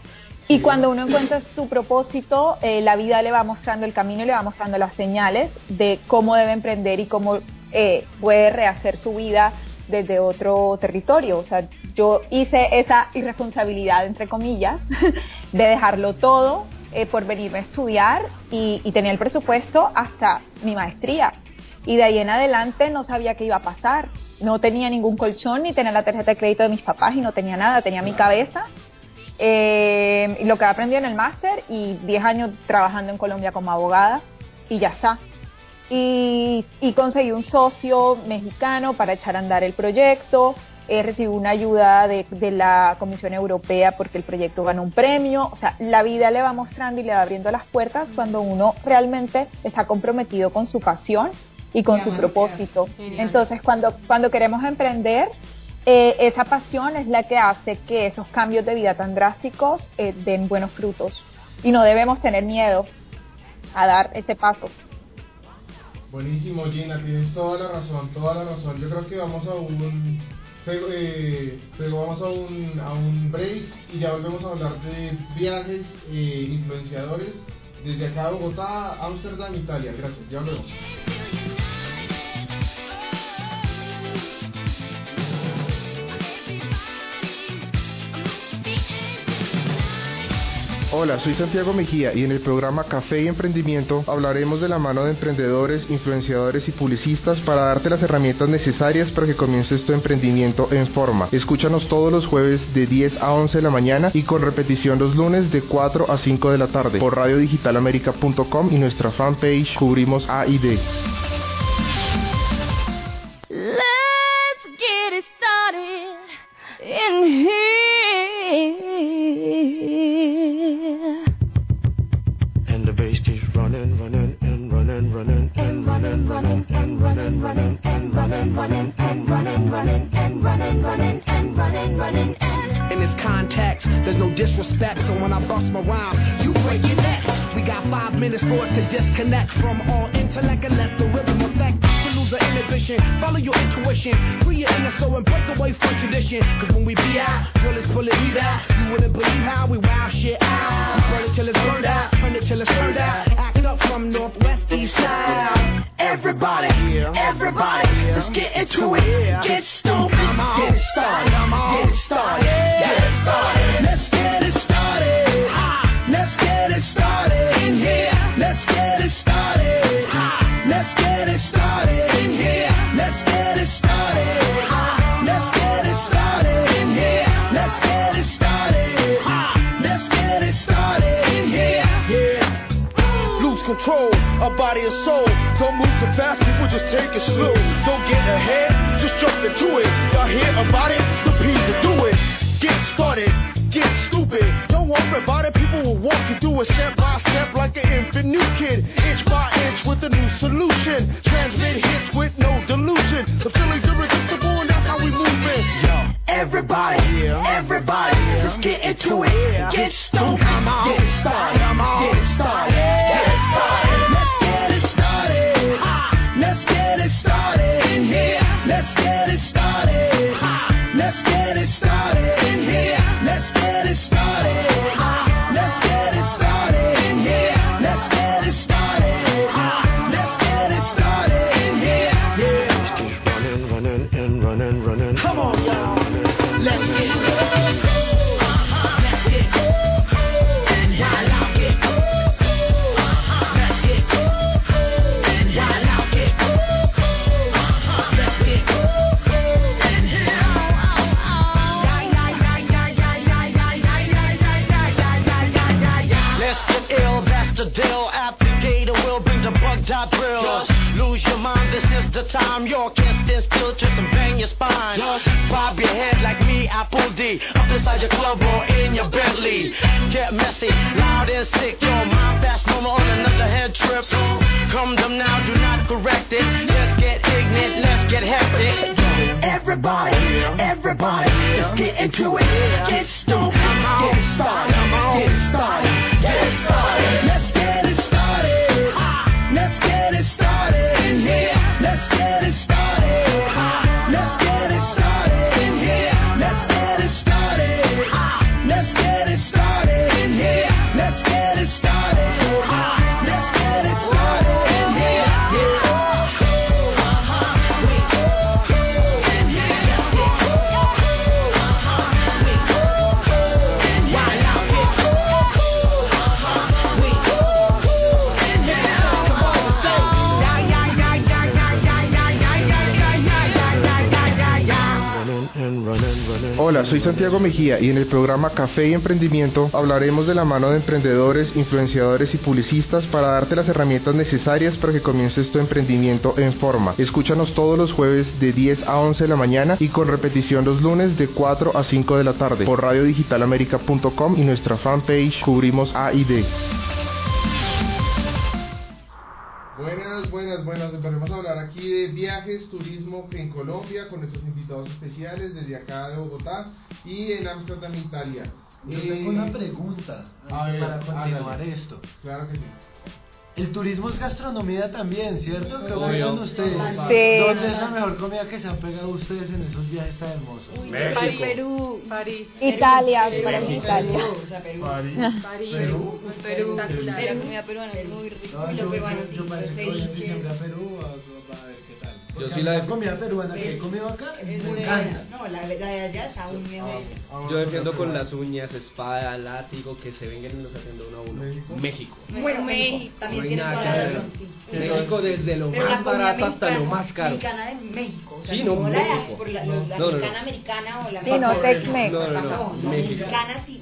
Y cuando uno encuentra su propósito, eh, la vida le va mostrando el camino y le va mostrando las señales de cómo debe emprender y cómo eh, puede rehacer su vida desde otro territorio. O sea, yo hice esa irresponsabilidad, entre comillas, de dejarlo todo eh, por venirme a estudiar y, y tenía el presupuesto hasta mi maestría. Y de ahí en adelante no sabía qué iba a pasar. No tenía ningún colchón, ni tenía la tarjeta de crédito de mis papás y no tenía nada, tenía mi cabeza. Eh, lo que aprendí en el máster y 10 años trabajando en Colombia como abogada y ya está. Y, y conseguí un socio mexicano para echar a andar el proyecto. Eh, recibí una ayuda de, de la Comisión Europea porque el proyecto ganó un premio. O sea, la vida le va mostrando y le va abriendo las puertas cuando uno realmente está comprometido con su pasión y con Y su propósito. Genial. Entonces, cuando, cuando queremos emprender, eh, esa pasión es la que hace que esos cambios de vida tan drásticos eh, den buenos frutos. Y no debemos tener miedo a dar ese paso. Buenísimo, Gina, tienes toda la razón, toda la razón. Yo creo que vamos a un. Pero, eh, pero vamos a un, a un break y ya volvemos a hablar de viajes, eh, influenciadores, desde acá Bogotá, Ámsterdam, Italia. Gracias, ya volvemos. Hola, soy Santiago Mejía y en el programa Café y Emprendimiento hablaremos de la mano de emprendedores, influenciadores y publicistas para darte las herramientas necesarias para que comiences tu emprendimiento en forma. Escúchanos todos los jueves de 10 a 11 de la mañana y con repetición los lunes de 4 a 5 de la tarde por radiodigitalamerica.com y nuestra fanpage Cubrimos A y D. Let's get started in here. Running, and running, running, and running, running, and running, running, and running, running, and running, running, and In this context, there's no disrespect, so when I bust my rhyme, you break your neck. We got five minutes for it to disconnect from all intellect and let the rhythm affect. Lose the inhibition, follow your intuition, free your inner soul and break away from tradition. Cause when we be out, bullets bullet we out. You wouldn't believe how we wow shit out. We burn it till it's burned out, turn it till it's turned out. Act up from northwest east side. Everybody, everybody, let's get into it. Get stupid, get it started, get it started, blue. So Everybody, everybody, let's get into it. Get stoked, get started, get started, Soy Santiago Mejía y en el programa Café y Emprendimiento hablaremos de la mano de emprendedores, influenciadores y publicistas para darte las herramientas necesarias para que comiences tu emprendimiento en forma. Escúchanos todos los jueves de 10 a 11 de la mañana y con repetición los lunes de 4 a 5 de la tarde por radiodigitalamerica.com y nuestra fanpage Cubrimos A y D. Buenas, buenas, buenas. Empezamos a hablar aquí de viajes, turismo en Colombia con nuestros invitados especiales desde acá de Bogotá y en Ámsterdam, Italia. Yo Eh, tengo una pregunta a ver, para continuar esto. Claro que sí. El turismo es gastronomía también, ¿cierto? ¿Qué Obvio. opinan ustedes? Sí. ¿Dónde es la mejor comida que se han pegado ustedes en esos viajes tan hermosos? México. Perú. París. Italia, Perú, para mí Perú, Italia. O sea, Perú. París. París. Perú. Perú. Espectacular. La comida peruana es muy rica. No, Y los yo, peruanos, yo, sí, yo los parece que voy en ceviches. diciembre a Perú a, a ver qué tal. Yo sí la mí de- comida peruana que he comido acá Es me muy encanta. buena. No, la, la de allá está aún mejor. Yo defiendo con las uñas, espada, látigo, que se vengan y los haciendo uno a uno. México. México. Bueno, México No también hay tiene nada toda que la ver. razón. México desde lo Pero más barato hasta lo mexicana- más caro. Mexicana de México. O sea, Sí, no, la, mexicana americana o la Sí, no, Tex-Mex. No, no, mexicana sí.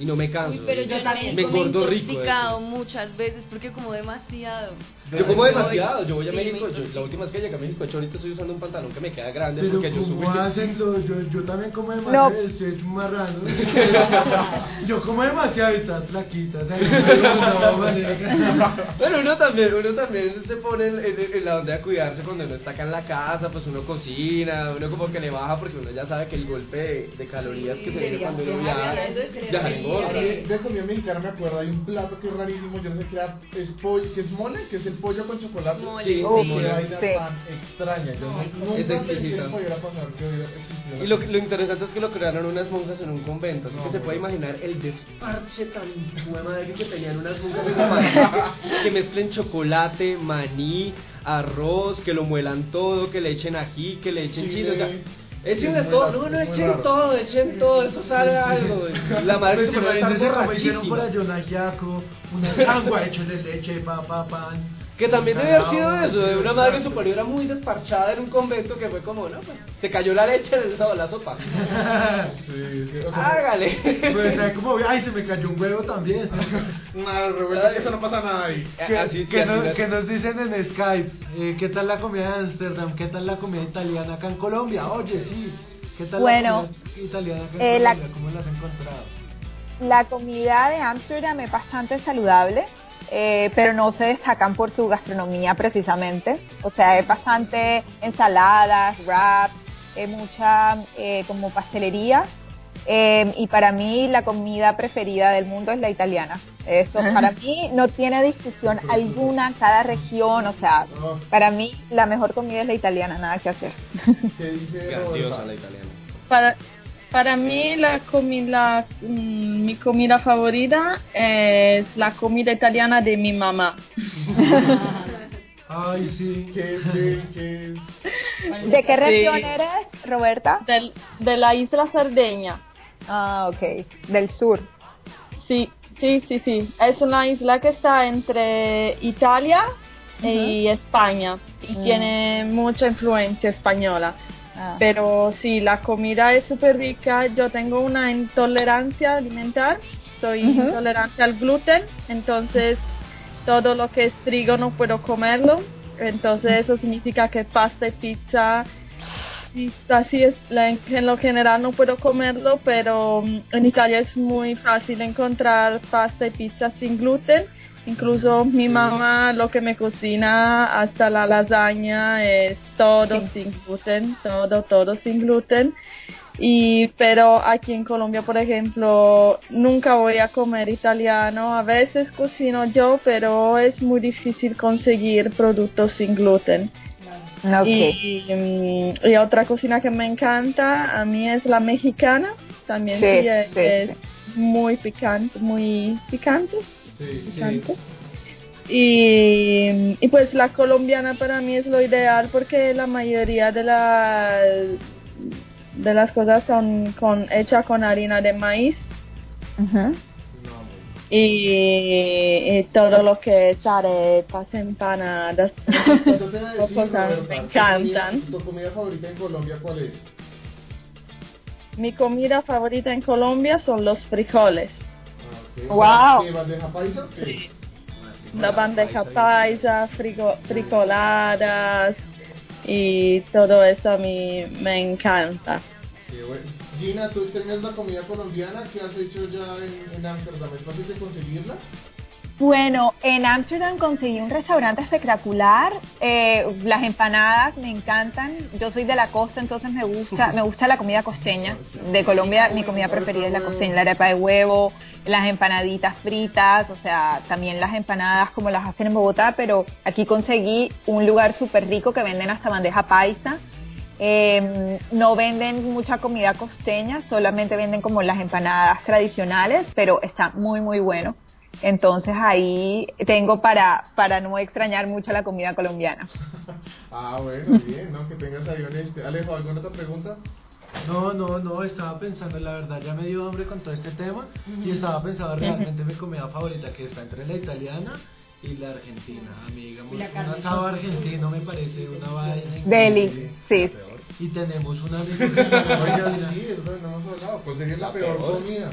Y no me canso. Uy, pero yo Yo también también. Me me engordo rico, intoxicado eh. muchas veces porque como demasiado. Yo como demasiado, yo voy a México, yo, la última vez que llegué a México, ahorita estoy usando un pantalón que me queda grande Pero porque yo subí. ¿cómo hacen los- yo, yo también como No. demasiado, estoy hecho un marrano. yo como demasiado y estás flaquita. ¿sabes? No, marica. Bueno, uno también, uno también se pone en, en- en la onda de cuidarse cuando uno está acá en la casa, pues uno cocina, uno como que le baja porque uno ya sabe que el golpe de, de calorías que se viene cuando uno viaja, energía, engorda. De, de comida mexicana me acuerdo, hay un plato que es rarísimo, yo no sé qué era, es pollo, que es mole, que es el pollo con chocolate. Mole, Sí, Oh, sí. qué vaina Sí. tan extraña, yo no- Es pensé exquisita. que pudiera pasar que hubiera existido. Y lo, lo interesante es que lo crearon unas monjas en un convento, así No, que se puede imaginar el desparche tan madre que tenían unas monjas en la mano, que mezclen chocolate, maní, arroz, que lo muelan todo, que le echen ají, que le echen Chile. chile, o sea, echen Es de todo, raro, no, no, echen raro. todo, echen todo, eso sale algo. La madre Pues se estar imagínense cómo hicieron por borrachísima. un una changua de leche, papá, pan. Que también debe haber sido eso, de una madre superiora muy desparchada en un convento que fue como, no, pues se cayó la leche en el la sopa. Sí, sí, como- Hágale. Pues, ¿sabes cómo? Ay, se me cayó un huevo también. Nada, revuelta, que eso no pasa nada ahí. ¿Qué, Así qué así nos, la- qué nos dicen en Skype? Eh, ¿Qué tal la comida de Ámsterdam? ¿Qué tal la comida italiana acá en Colombia? Oye, sí. ¿Qué tal Bueno, la comida italiana acá en eh, la- Colombia? ¿Cómo la has encontrado? La comida de Ámsterdam es bastante saludable, eh, pero no se destacan por su gastronomía precisamente. O sea, es bastante ensaladas, wraps, eh, mucha eh, como pastelería. Eh, y para mí la comida preferida del mundo es la italiana. Eso para mí no tiene discusión alguna cada región. O sea, No, para mí la mejor comida es la italiana, nada que hacer. ¿Qué dice Grandiosa la italiana. Para, para mí la comida, mm, mi comida favorita es la comida italiana de mi mamá. Ay, sí. ¿Qué es? ¿Qué, qué es? ¿De qué región Sí. eres, Roberta? Del- de la isla Sardeña. Ah, ok, del sur. Sí, sí, sí, sí. Es una isla que está entre Italia y España y Mm. tiene mucha influencia española. Ah. Pero sí, la comida es súper rica. Yo tengo una intolerancia alimentar. Soy intolerante al gluten. Entonces, todo lo que es trigo no puedo comerlo. entonces eso significa que pasta y pizza y así es, en lo general no puedo comerlo, pero mm, en Italia es muy fácil encontrar pasta y pizza sin gluten. Incluso mi mamá lo que me cocina hasta la lasaña es todo sin gluten, todo, todo sin gluten. Y pero aquí en Colombia, por ejemplo, nunca voy a comer italiano. A veces cocino yo, pero es muy difícil conseguir productos sin gluten. Ok. Y, y otra cocina que me encanta a mí es la mexicana. También Sí, es, sí, es sí. muy picante, muy picante. Picante. Y, y pues la colombiana para mí es lo ideal porque la mayoría de las de las cosas son con hechas con harina de maíz y, y todo lo que es arepas, empanadas, decir, cosas Roberta, me ¿tu encantan. comida- ¿Tu comida favorita en Colombia cuál es? Mi comida favorita en Colombia son los frijoles. Wow. ¿Qué, bandeja paisa? ¿Qué? La bandeja paisa, frigo- frijoladas y todo eso a mí me encanta. Qué bueno. Gina, ¿tú extrañas la comida colombiana? ¿Qué has hecho ya en en Ámsterdam? ¿Es fácil de conseguirla? Bueno, en Ámsterdam conseguí un restaurante espectacular. eh, las empanadas me encantan. Yo soy de la costa, entonces me gusta, me gusta la comida costeña. De Colombia, mi comida preferida es la costeña, la arepa de huevo, las empanaditas fritas, o sea, también las empanadas como las hacen en Bogotá, pero aquí conseguí un lugar súper rico que venden hasta bandeja paisa. Eh, no venden mucha comida costeña, solamente venden como las empanadas tradicionales, pero está muy, muy bueno. Entonces ahí tengo para, para no extrañar mucho la comida colombiana. Ah, bueno, bien, ¿no? Que tengas ahí este. Alejo, ¿alguna otra pregunta? No, no, no, estaba pensando, la verdad ya me dio hambre con todo este tema y estaba pensando realmente mi comida favorita que está entre la italiana y la argentina. A mí, digamos, un asado argentino me parece una vaina Deli, sí. Y tenemos un amigo que es Oiga, sí, es verdad, no hemos hablado. Conseguir la peor comida.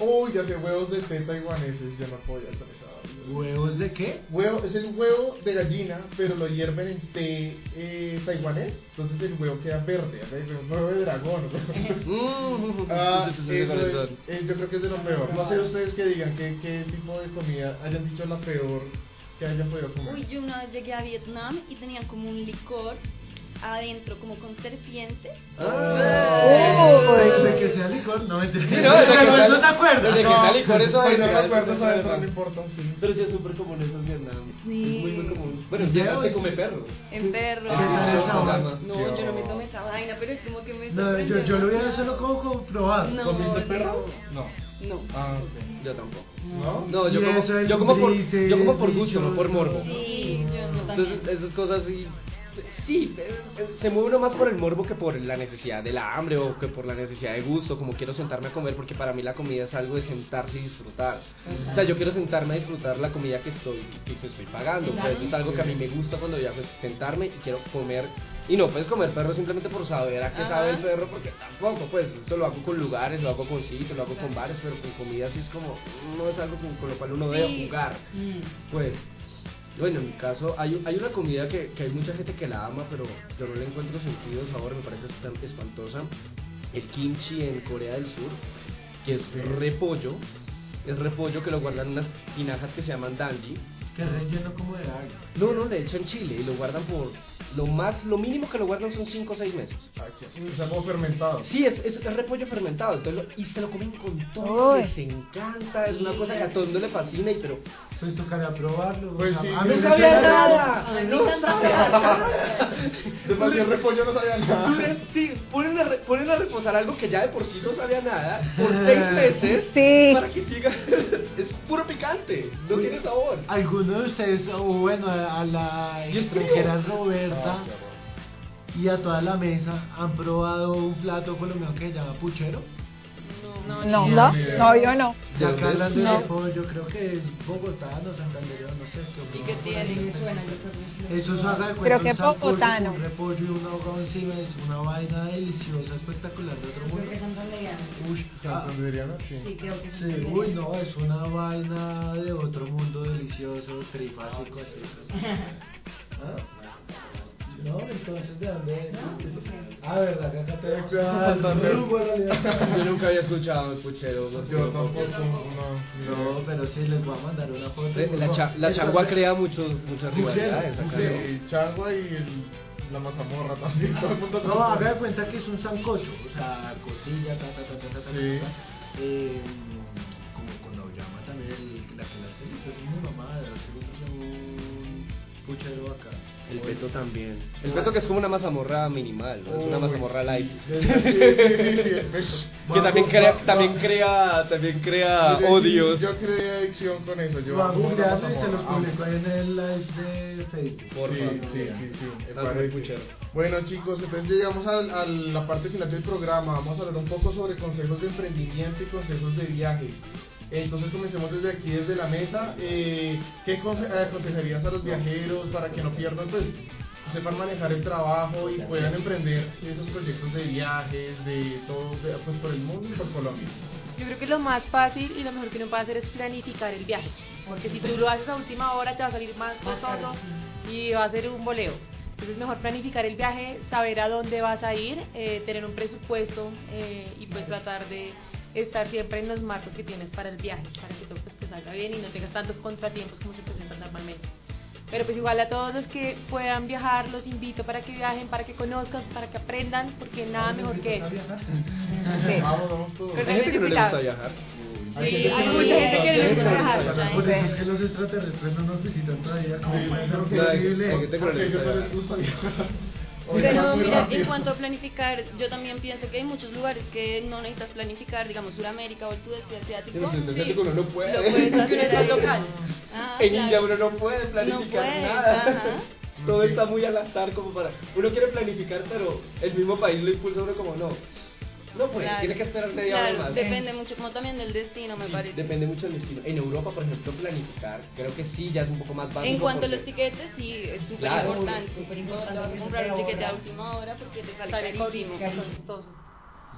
Uy, ya sé, huevos de té taiwaneses, yo no podía con esa vaina. ¿Huevos de qué? Huevo, es el huevo de gallina, pero lo hierven en té eh, taiwanés, entonces el huevo queda verde, un huevo de dragón. Ah, eso es, eh, yo creo que es de lo peor. No sé ustedes que digan qué, qué tipo de comida hayan dicho la peor que hayan podido comer. Uy, yo una vez llegué a Vietnam y tenían como un licor adentro, como con serpientes. Uy, de que sea licor, no mentira. Sí, no, desde que no, sea- no se acuerda. desde que No. sea licor, eso Pues es yo real, recuerdo eso es adentro, no importa, sí. Pero sí es súper común eso en Vietnam. Sí. Es muy, muy común. Bueno, en Vietnam se come perro. En perro. ¿Qué tal esa vaina? No, yo no me tomé esa vaina, pero es como que me No, yo, sorprendió yo lo hubiera demasiado. solo como comprobado. No, ¿Comiste no. perro? No. No. Ah, ok. Yo tampoco. ¿No? No, yo Y como, eso, yo como por, yo como por gusto, no por morbo. Sí, yo no también. Entonces, esas cosas sí. Sí, eh, eh, se mueve uno más por el morbo que por la necesidad de la hambre o que por la necesidad de gusto, como quiero sentarme a comer, porque para mí la comida es algo de sentarse y disfrutar. O sea, yo quiero sentarme a disfrutar la comida que estoy, que, que estoy pagando. Pues eso es algo que a mí me gusta cuando viajo, es sentarme y quiero comer. Y no puedes comer perro simplemente por saber a qué sabe el perro, porque tampoco, pues eso lo hago con lugares, lo hago con sitios, lo hago con bares, pero con comida sí es como, no es algo con, con lo cual uno debe jugar. Pues, bueno, en mi caso, hay, hay una comida que, que hay mucha gente que la ama, pero yo no le encuentro sentido, sabor, me parece espan- espantosa. El kimchi en Corea del Sur, que es repollo. Es repollo que lo guardan unas tinajas que se llaman danji. Que relleno como de algo. No, no, le echan chile y lo guardan por... Lo más, lo mínimo que lo guardan son 5 o 6 meses. Ah, que sí, o sea, como fermentado. Sí, es, es, es repollo fermentado, entonces lo- y se lo comen con todo, les encanta, es una cosa que a todo el mundo le fascina, y pero Pues tocaría probarlo. Pues sí, a mí no sabía nada, A mí no sabía nada. Demasiado repollo no sabía nada. Ponen- Sí, ponen a, re- ponen a reposar algo que ya de por sí no sabía nada por seis meses Sí. para que siga. es puro picante, no tiene sabor. ¿Alguno de ustedes, o bueno, a la extranjera. Roberta y a toda la mesa han probado un plato colombiano que se llama puchero? No, No, no, no, yo no. ¿De Acá hablando de No. repollo, creo que es bogotano, santandereano, no sé. qué ¿Y qué tiene? Me suena, yo creo que Eso es haga de Creo que un bogotano. con Un repollo y un ahogado encima, es una vaina deliciosa, espectacular de otro Creo que mundo. Uy, ah, sí. Sí, creo que es sí, santanderiano. uy, no, es una vaina de otro mundo delicioso, trifásico, así. ¿Ah? entonces de dónde es? Ah, verdad, que acá tenemos Santander. Yo nunca había escuchado el puchero. Yo tampoco. no. No, pero sí, les voy a mandar una foto. Eh, La, cha- la changua crea muchos, muchas rivalidades acá, ¿no? Sí, Changua y el- la mazamorra también. Todo el mundo No, haga de cuenta que es un sancocho, o sea, costilla, ta, ta, ta, ta, ta, ta, Sí. ta, ta. Eh, El peto también. El peto que es como una mazamorra minimal, ¿no? Es una mazamorra sí. light. Sí, sí, sí, sí, el peto. que también crea, también crea, también crea Yo- odios. Yo creé adicción con eso. Yo Lo y se publico ahí en el live de Facebook. Porfa. Sí, sí, sí, sí. Bueno chicos, entonces llegamos a, la parte final del programa. Vamos a hablar un poco sobre consejos de emprendimiento y consejos de viajes. Entonces comencemos desde aquí, desde la mesa. Eh, ¿Qué eh, aconsejarías a los viajeros para que no pierdan, pues, sepan manejar el trabajo y puedan emprender esos proyectos de viajes, de todo, de- pues por el mundo y por Colombia? Yo creo que lo más fácil y lo mejor que uno puede hacer es planificar el viaje. Porque si tú lo haces a última hora te va a salir más costoso y va a ser un boleo. Entonces mejor planificar el viaje, saber a dónde vas a ir, eh, tener un presupuesto eh, y pues tratar de estar siempre en los marcos que tienes para el viaje, para que todo pues, te salga bien y no tengas tantos contratiempos como se presentan normalmente. Pero pues igual a todos los que puedan viajar, los invito para que viajen, para que conozcan, para que aprendan, porque nada mejor que eso. Sí. Vamos, vamos todos. Hay gente que no le gusta viajar. Sí, hay mucha gente que no le gusta viajar. Por eso es que los extraterrestres no nos visitan todavía. ¿Cómo puede ser creo que sí. posible? Hay gente que no le Porque gusta no les gusta viajar. Pero mira, en cuanto a planificar, yo también pienso que hay muchos lugares que no necesitas planificar, digamos Suramérica o el sudeste asiático. En el sudeste asiático uno no puede. Lo puedes hacer local. Ah, En claro. India uno no puede planificar No puedes, nada. ajá. Todo está muy al azar como para... Uno quiere planificar, pero el mismo país lo impulsa uno como no. No puede, Claro. tiene que esperar media hora Claro, más. depende mucho como también del destino, me Sí, parece. Depende mucho del destino. En Europa, por ejemplo, planificar, creo que sí, ya es un poco más básico. En cuanto a porque- los tiquetes, sí, es súper Claro. importante. Súper importante a comprar un tiquete a última hora porque te sale Sale carísimo. costoso.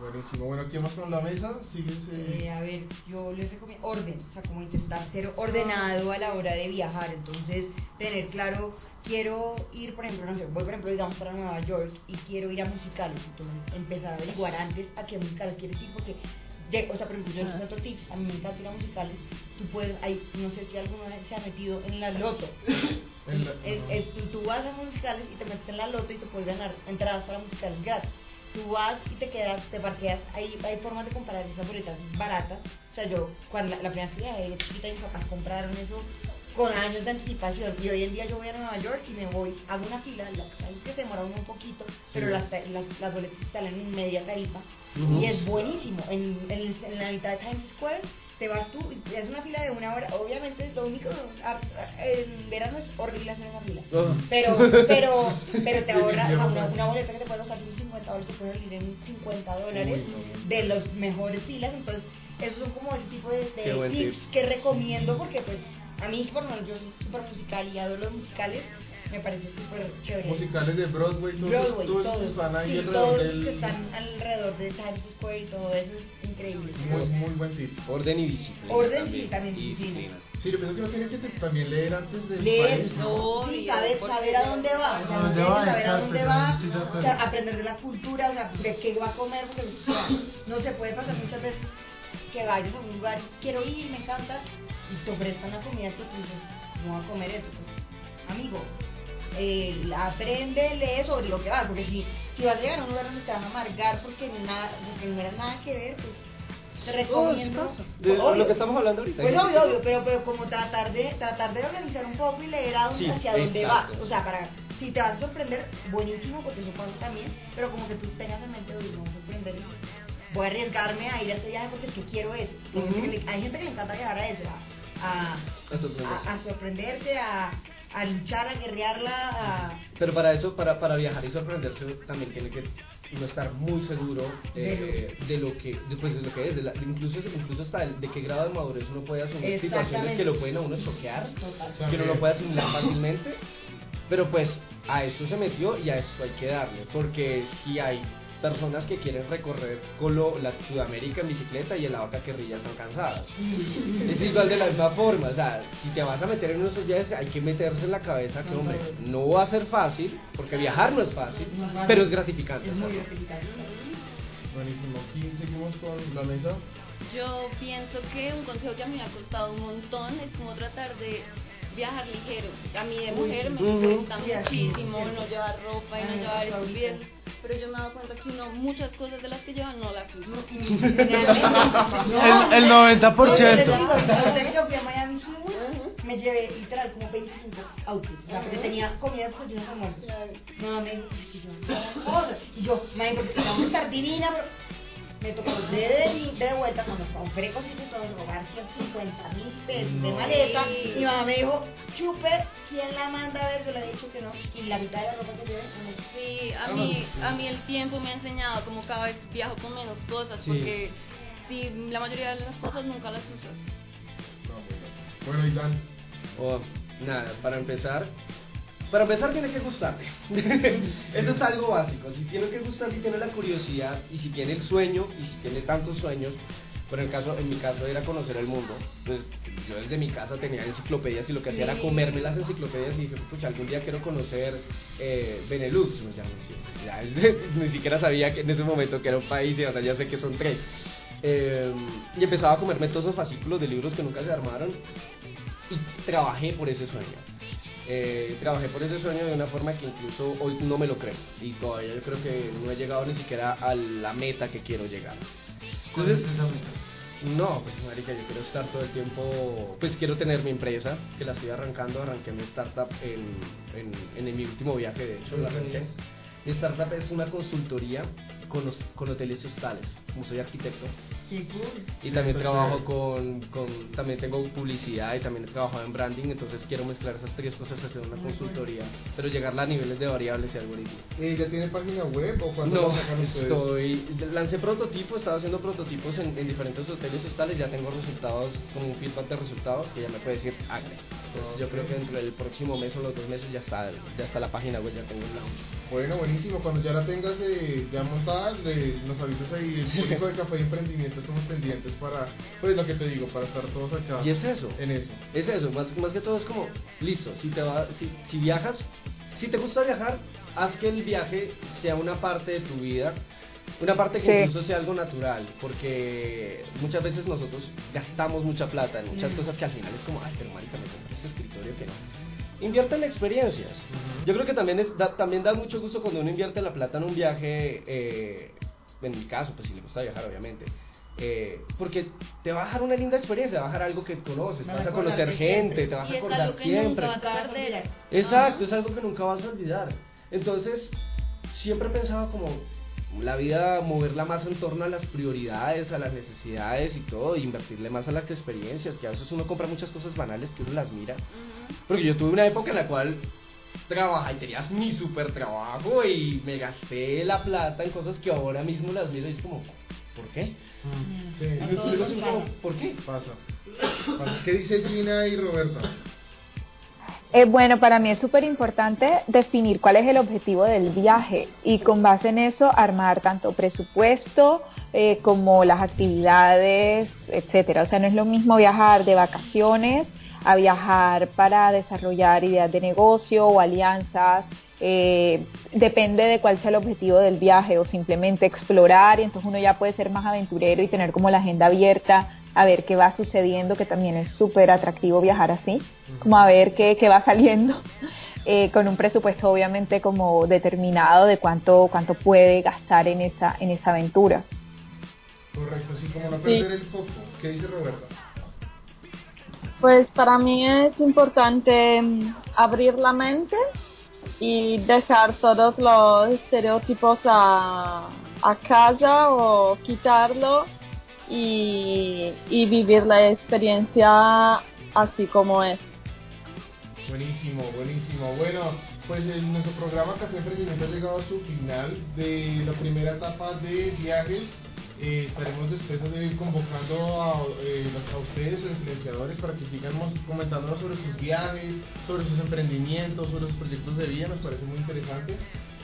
Buenísimo. Bueno, ¿quién más con la mesa? Sigues. Eh, a ver, yo les recomiendo orden, o sea, como intentar ser ordenado a la hora de viajar, entonces tener claro, quiero ir, por ejemplo, no sé, voy por ejemplo, digamos, para Nueva York y quiero ir a musicales, entonces empezar a averiguar antes a qué musicales quieres ir, porque, de- o sea, por ejemplo, yo les cuento tips, a mí me encanta ir a musicales, tú puedes, hay, no sé si alguna vez se ha metido en la loto, el- el- tú, tú vas a musicales y te metes en la loto y te puedes ganar entradas para musicales gratis. Tú vas y te quedas, te parqueas, hay, hay formas de comprar esas boletas baratas. O sea, yo, cuando la, la primera vez que viajé de chiquita, mis papás compraron eso con años de anticipación. Y hoy en día yo voy a Nueva York y me voy, hago una fila, la, ahí que se un poquito, pero las, las, las boletas salen en media tarifa. Y es buenísimo. En, en, en la mitad de Times Square te vas tú y es una fila de una hora. Obviamente, lo único, a- a- en verano es horrible hacer esa fila. Ah. Pero, pero, pero te ahorras o sea, una, una boleta que te puede costar unos 50 dólares, te puede salir en 50 dólares de los mejores filas. Entonces, esos son como ese tipo de, de tips tip. que recomiendo porque, pues, a mí, por lo menos, yo soy súper musical y adoro los musicales. Me parece súper chévere. musicales de Broadway, todos, Broadway, todos, todos, están ahí sí, alrededor todos del. que están alrededor de Times Square y todo eso es increíble. Muy, muy buen tip. Orden y disciplina. Orden también. y también disciplina. Sí, yo pienso que uno tiene que te- también leer antes de. leer, No, sí, y saber, saber a dónde va, o sea, ¿A dónde va? saber a dónde va, o sea, aprender de la cultura, o sea, de qué va a comer, porque o sea, no se puede pasar muchas veces que vayas a un lugar, quiero ir, me encanta, y te ofrezcan una comida que tú dices, no voy a comer eso, pues, amigo, eh, aprende, lee sobre lo que vas, porque si, si vas a llegar a un lugar donde te van a amargar porque, nada, porque no era nada que ver, pues te recomiendo. De Obvio. lo que estamos hablando ahorita. Pues obvio, obvio, pero, pero como tratar de tratar de organizar un poco y leer a dónde, Sí, hacia dónde vas. O sea, para si te vas a sorprender, buenísimo, porque eso pasa también, pero como que tú tengas en mente, oye, voy a sorprender y voy a arriesgarme a ir a este viaje porque es que quiero eso. Hay gente que le- Hay gente que le encanta viajar a eso, a, a, a- a sorprenderse, a, a luchar, a guerrearla, a... Pero para eso, para, para viajar y sorprenderse, también tiene que uno estar muy seguro eh, de lo que de, pues, de lo que es, de la- de incluso, incluso hasta el- de qué grado de madurez uno puede asumir situaciones que lo pueden a uno choquear, Total. que uno lo puede asimilar fácilmente. Pero pues a eso se metió y a esto hay que darle, porque si hay personas que quieren recorrer Colo, la Sudamérica en bicicleta y en la vaca guerrilla están cansadas. Es igual de la misma forma, o sea, si te vas a meter en uno de esos viajes hay que meterse en la cabeza que, hombre, no va a ser fácil, porque viajar no es fácil, pero es gratificante. Es muy gratificante. Buenísimo. Aquí seguimos con la mesa. Yo pienso que un consejo que a mí me ha costado un montón es como tratar de viajar ligero. A mí de mujer me cuesta muchísimo no llevar ropa y Ah, no llevar eso ahorita. estupideces. Pero yo me he dado cuenta que uno muchas cosas de las que lleva no las usa. El- el 90%. No, yo te digo, ahorita que yo fui a Miami me llevé literal como 25 outfits. O sea, porque tenía comida después de un almuerzo. Mamá me dijo, "Es que yo no hago cosas". Y yo, mami, porque vamos a estar divina, pero me tocó de, de, de vuelta cuando compré cositas y todo, robar 150 mil pesos de maleta. Y mamá me dijo, chupe, ¿quién la manda a ver? Yo le he dicho que no. Y la mitad de la ropa que llevé, no Sí, a mí, sí. a mí el tiempo me ha enseñado como cada vez viajo con menos cosas Sí. porque si la mayoría de las cosas nunca las usas. Bueno, y Dan. O, nada, para empezar, para empezar tiene que gustarte. Eso es algo básico. Si tiene que gustar y tiene la curiosidad y si tiene el sueño y si tiene tantos sueños, por el caso, en mi caso era conocer el mundo. Pues yo desde mi casa tenía enciclopedias y lo que hacía era comerme las enciclopedias y dije, pucha, algún día quiero conocer eh, Benelux, me llaman así. Ya, ni siquiera sabía que en ese momento que era un país y ahora ya sé que son tres. Eh, y empezaba a comerme todos esos fascículos de libros que nunca se armaron y trabajé por ese sueño. Eh, trabajé por ese sueño de una forma que incluso hoy no me lo creo y todavía yo creo que no he llegado ni siquiera a la meta que quiero llegar. ¿Cuál es esa meta? No, pues marica, yo quiero estar todo el tiempo, pues quiero tener mi empresa, que la estoy arrancando, arranqué mi startup en, en, en mi último viaje, de hecho, la arranqué. Mi startup es una consultoría con, los- con hoteles hostales, como soy arquitecto. Qué cool. Y también está trabajo con, con, también tengo publicidad y también he trabajado en branding, entonces quiero mezclar esas tres cosas, hacer una consultoría, pero llegarla a niveles de variables y algoritmos. ¿Ya tiene página web o cuándo No, ustedes? estoy, lancé prototipos, estaba haciendo prototipos en, en diferentes hoteles y hostales, ya tengo resultados, como un feedback de resultados que ya me puede decir hágale. Entonces yo Ok. creo que dentro del próximo mes o los dos meses ya está, ya está la página web, ya tengo el launch. Bueno, buenísimo. Cuando ya la tengas eh, ya montada, le- nos avisas ahí. El público de Café y Emprendimiento estamos pendientes para, pues lo que te digo, para estar todos acá. Y es eso. En eso. Es eso, más, más que todo es como, listo, si, te va, si, si viajas, si te gusta viajar, haz que el viaje sea una parte de tu vida, una parte que Sí. incluso sea algo natural, porque muchas veces nosotros gastamos mucha plata en muchas Mm. cosas que al final es como, ay, pero marica, me compré este escritorio que no. Invierte en experiencias. Yo creo que también, es, da, también da mucho gusto cuando uno invierte la plata en un viaje, eh, en mi caso, pues si le gusta viajar, obviamente. eh, porque te va a dejar una linda experiencia, te va a dejar algo que conoces, vas a conocer gente, te vas a es acordar algo que siempre. nunca vas a perder. Exacto, es algo que nunca vas a olvidar. Entonces, siempre he pensado como la vida moverla más en torno a las prioridades, a las necesidades y todo, e invertirle más a las experiencias, que a veces uno compra muchas cosas banales que uno las mira. Porque yo tuve una época en la cual trabajaba y tenías mi super trabajo y me gasté la plata en cosas que ahora mismo las miro y es como, ¿por qué? Sí, pasa. como, ¿Por qué? Pasa. Pasa. ¿Qué dice Gina y Roberta? Eh, bueno, para mí es súper importante definir cuál es el objetivo del viaje y con base en eso armar tanto presupuesto eh, como las actividades, etcétera. O sea, no es lo mismo viajar de vacaciones a viajar para desarrollar ideas de negocio o alianzas. eh, depende de cuál sea el objetivo del viaje o simplemente explorar y entonces uno ya puede ser más aventurero y tener como la agenda abierta a ver qué va sucediendo, que también es súper atractivo viajar así, como a ver qué, qué va saliendo, eh, con un presupuesto obviamente como determinado de cuánto, cuánto puede gastar en esa, en esa aventura. Correcto, sí, como no Sí. perder el foco. ¿Qué dice Roberta? Pues para mí es importante mm, abrir la mente y dejar todos los estereotipos a, a casa o quitarlo y, y vivir la experiencia así como es. Buenísimo, buenísimo. Bueno, pues nuestro programa Café Emprendimiento ha llegado a su final de la primera etapa de viajes Eh, estaremos después de convocando a, eh, a ustedes, los influenciadores, para que sigan comentándonos sobre sus viajes, sobre sus emprendimientos, sobre sus proyectos de vida, nos parece muy interesante.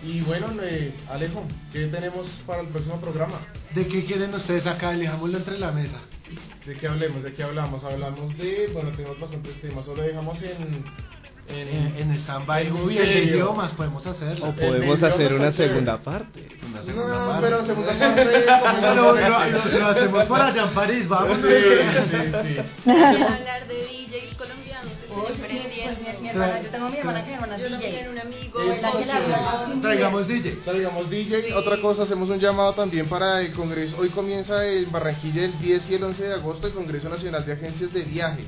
Y bueno, eh, Alejo, ¿qué tenemos para el próximo programa? ¿De qué quieren ustedes acá? Elijámoslo entre la mesa. ¿De qué hablemos? ¿De qué hablamos? Hablamos de, bueno, tenemos bastantes temas, solo dejamos en... En, en stand-by en o bien de idiomas podemos hacerlo. O podemos hacer una segunda parte. Una segunda No, parte. pero segunda parte... Lo, lo- lo- lo hacemos por allá en París, vamos. Sí, sí, sí. hablar de DJs colombianos pues mi, hermana, yo tengo a mi hermana que mi hermana es Yo DJ. también un amigo. Traigamos DJs. Traigamos DJ. Otra cosa, hacemos un llamado también para el Congreso. Hoy comienza en Barranquilla el 10 y el 11 de agosto el Congreso Nacional de Agencias de Viajes.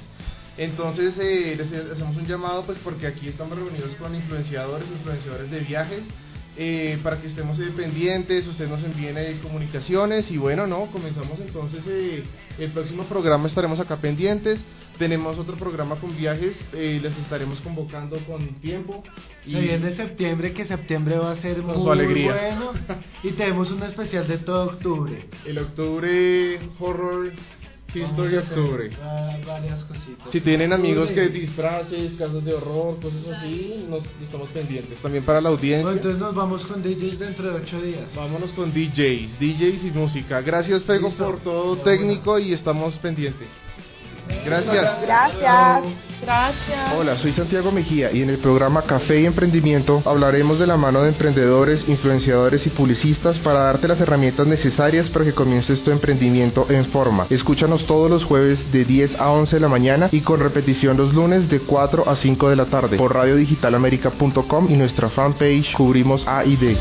Entonces eh, les hacemos un llamado pues porque aquí estamos reunidos con influenciadores, influenciadores de viajes. eh, para que estemos eh, pendientes, ustedes nos envíen eh, comunicaciones y bueno, no, comenzamos entonces eh, el próximo programa, estaremos acá pendientes, tenemos otro programa con viajes, eh, les estaremos convocando con tiempo. Se viene septiembre, que septiembre va a ser Con muy su alegría. bueno. Y tenemos un especial de todo octubre. El octubre Horror History Vamos a hacer, Octubre. varias cositas. Si tienen amigos que disfraces, casas de horror, cosas así, nos estamos pendientes. También para la audiencia. Bueno, entonces nos vamos con DJs dentro de ocho días. Vámonos con DJs, DJs y música. Gracias Pego Listo. por todo técnico y estamos pendientes. Gracias. Gracias. Gracias. Hola, soy Santiago Mejía y en el programa Café y Emprendimiento hablaremos de la mano de emprendedores, influenciadores y publicistas para darte las herramientas necesarias para que comiences tu emprendimiento en forma. Escúchanos todos los jueves de 10 a 11 de la mañana y con repetición los lunes de 4 a 5 de la tarde por radiodigitalamerica.com y nuestra fanpage Cubrimos A y D.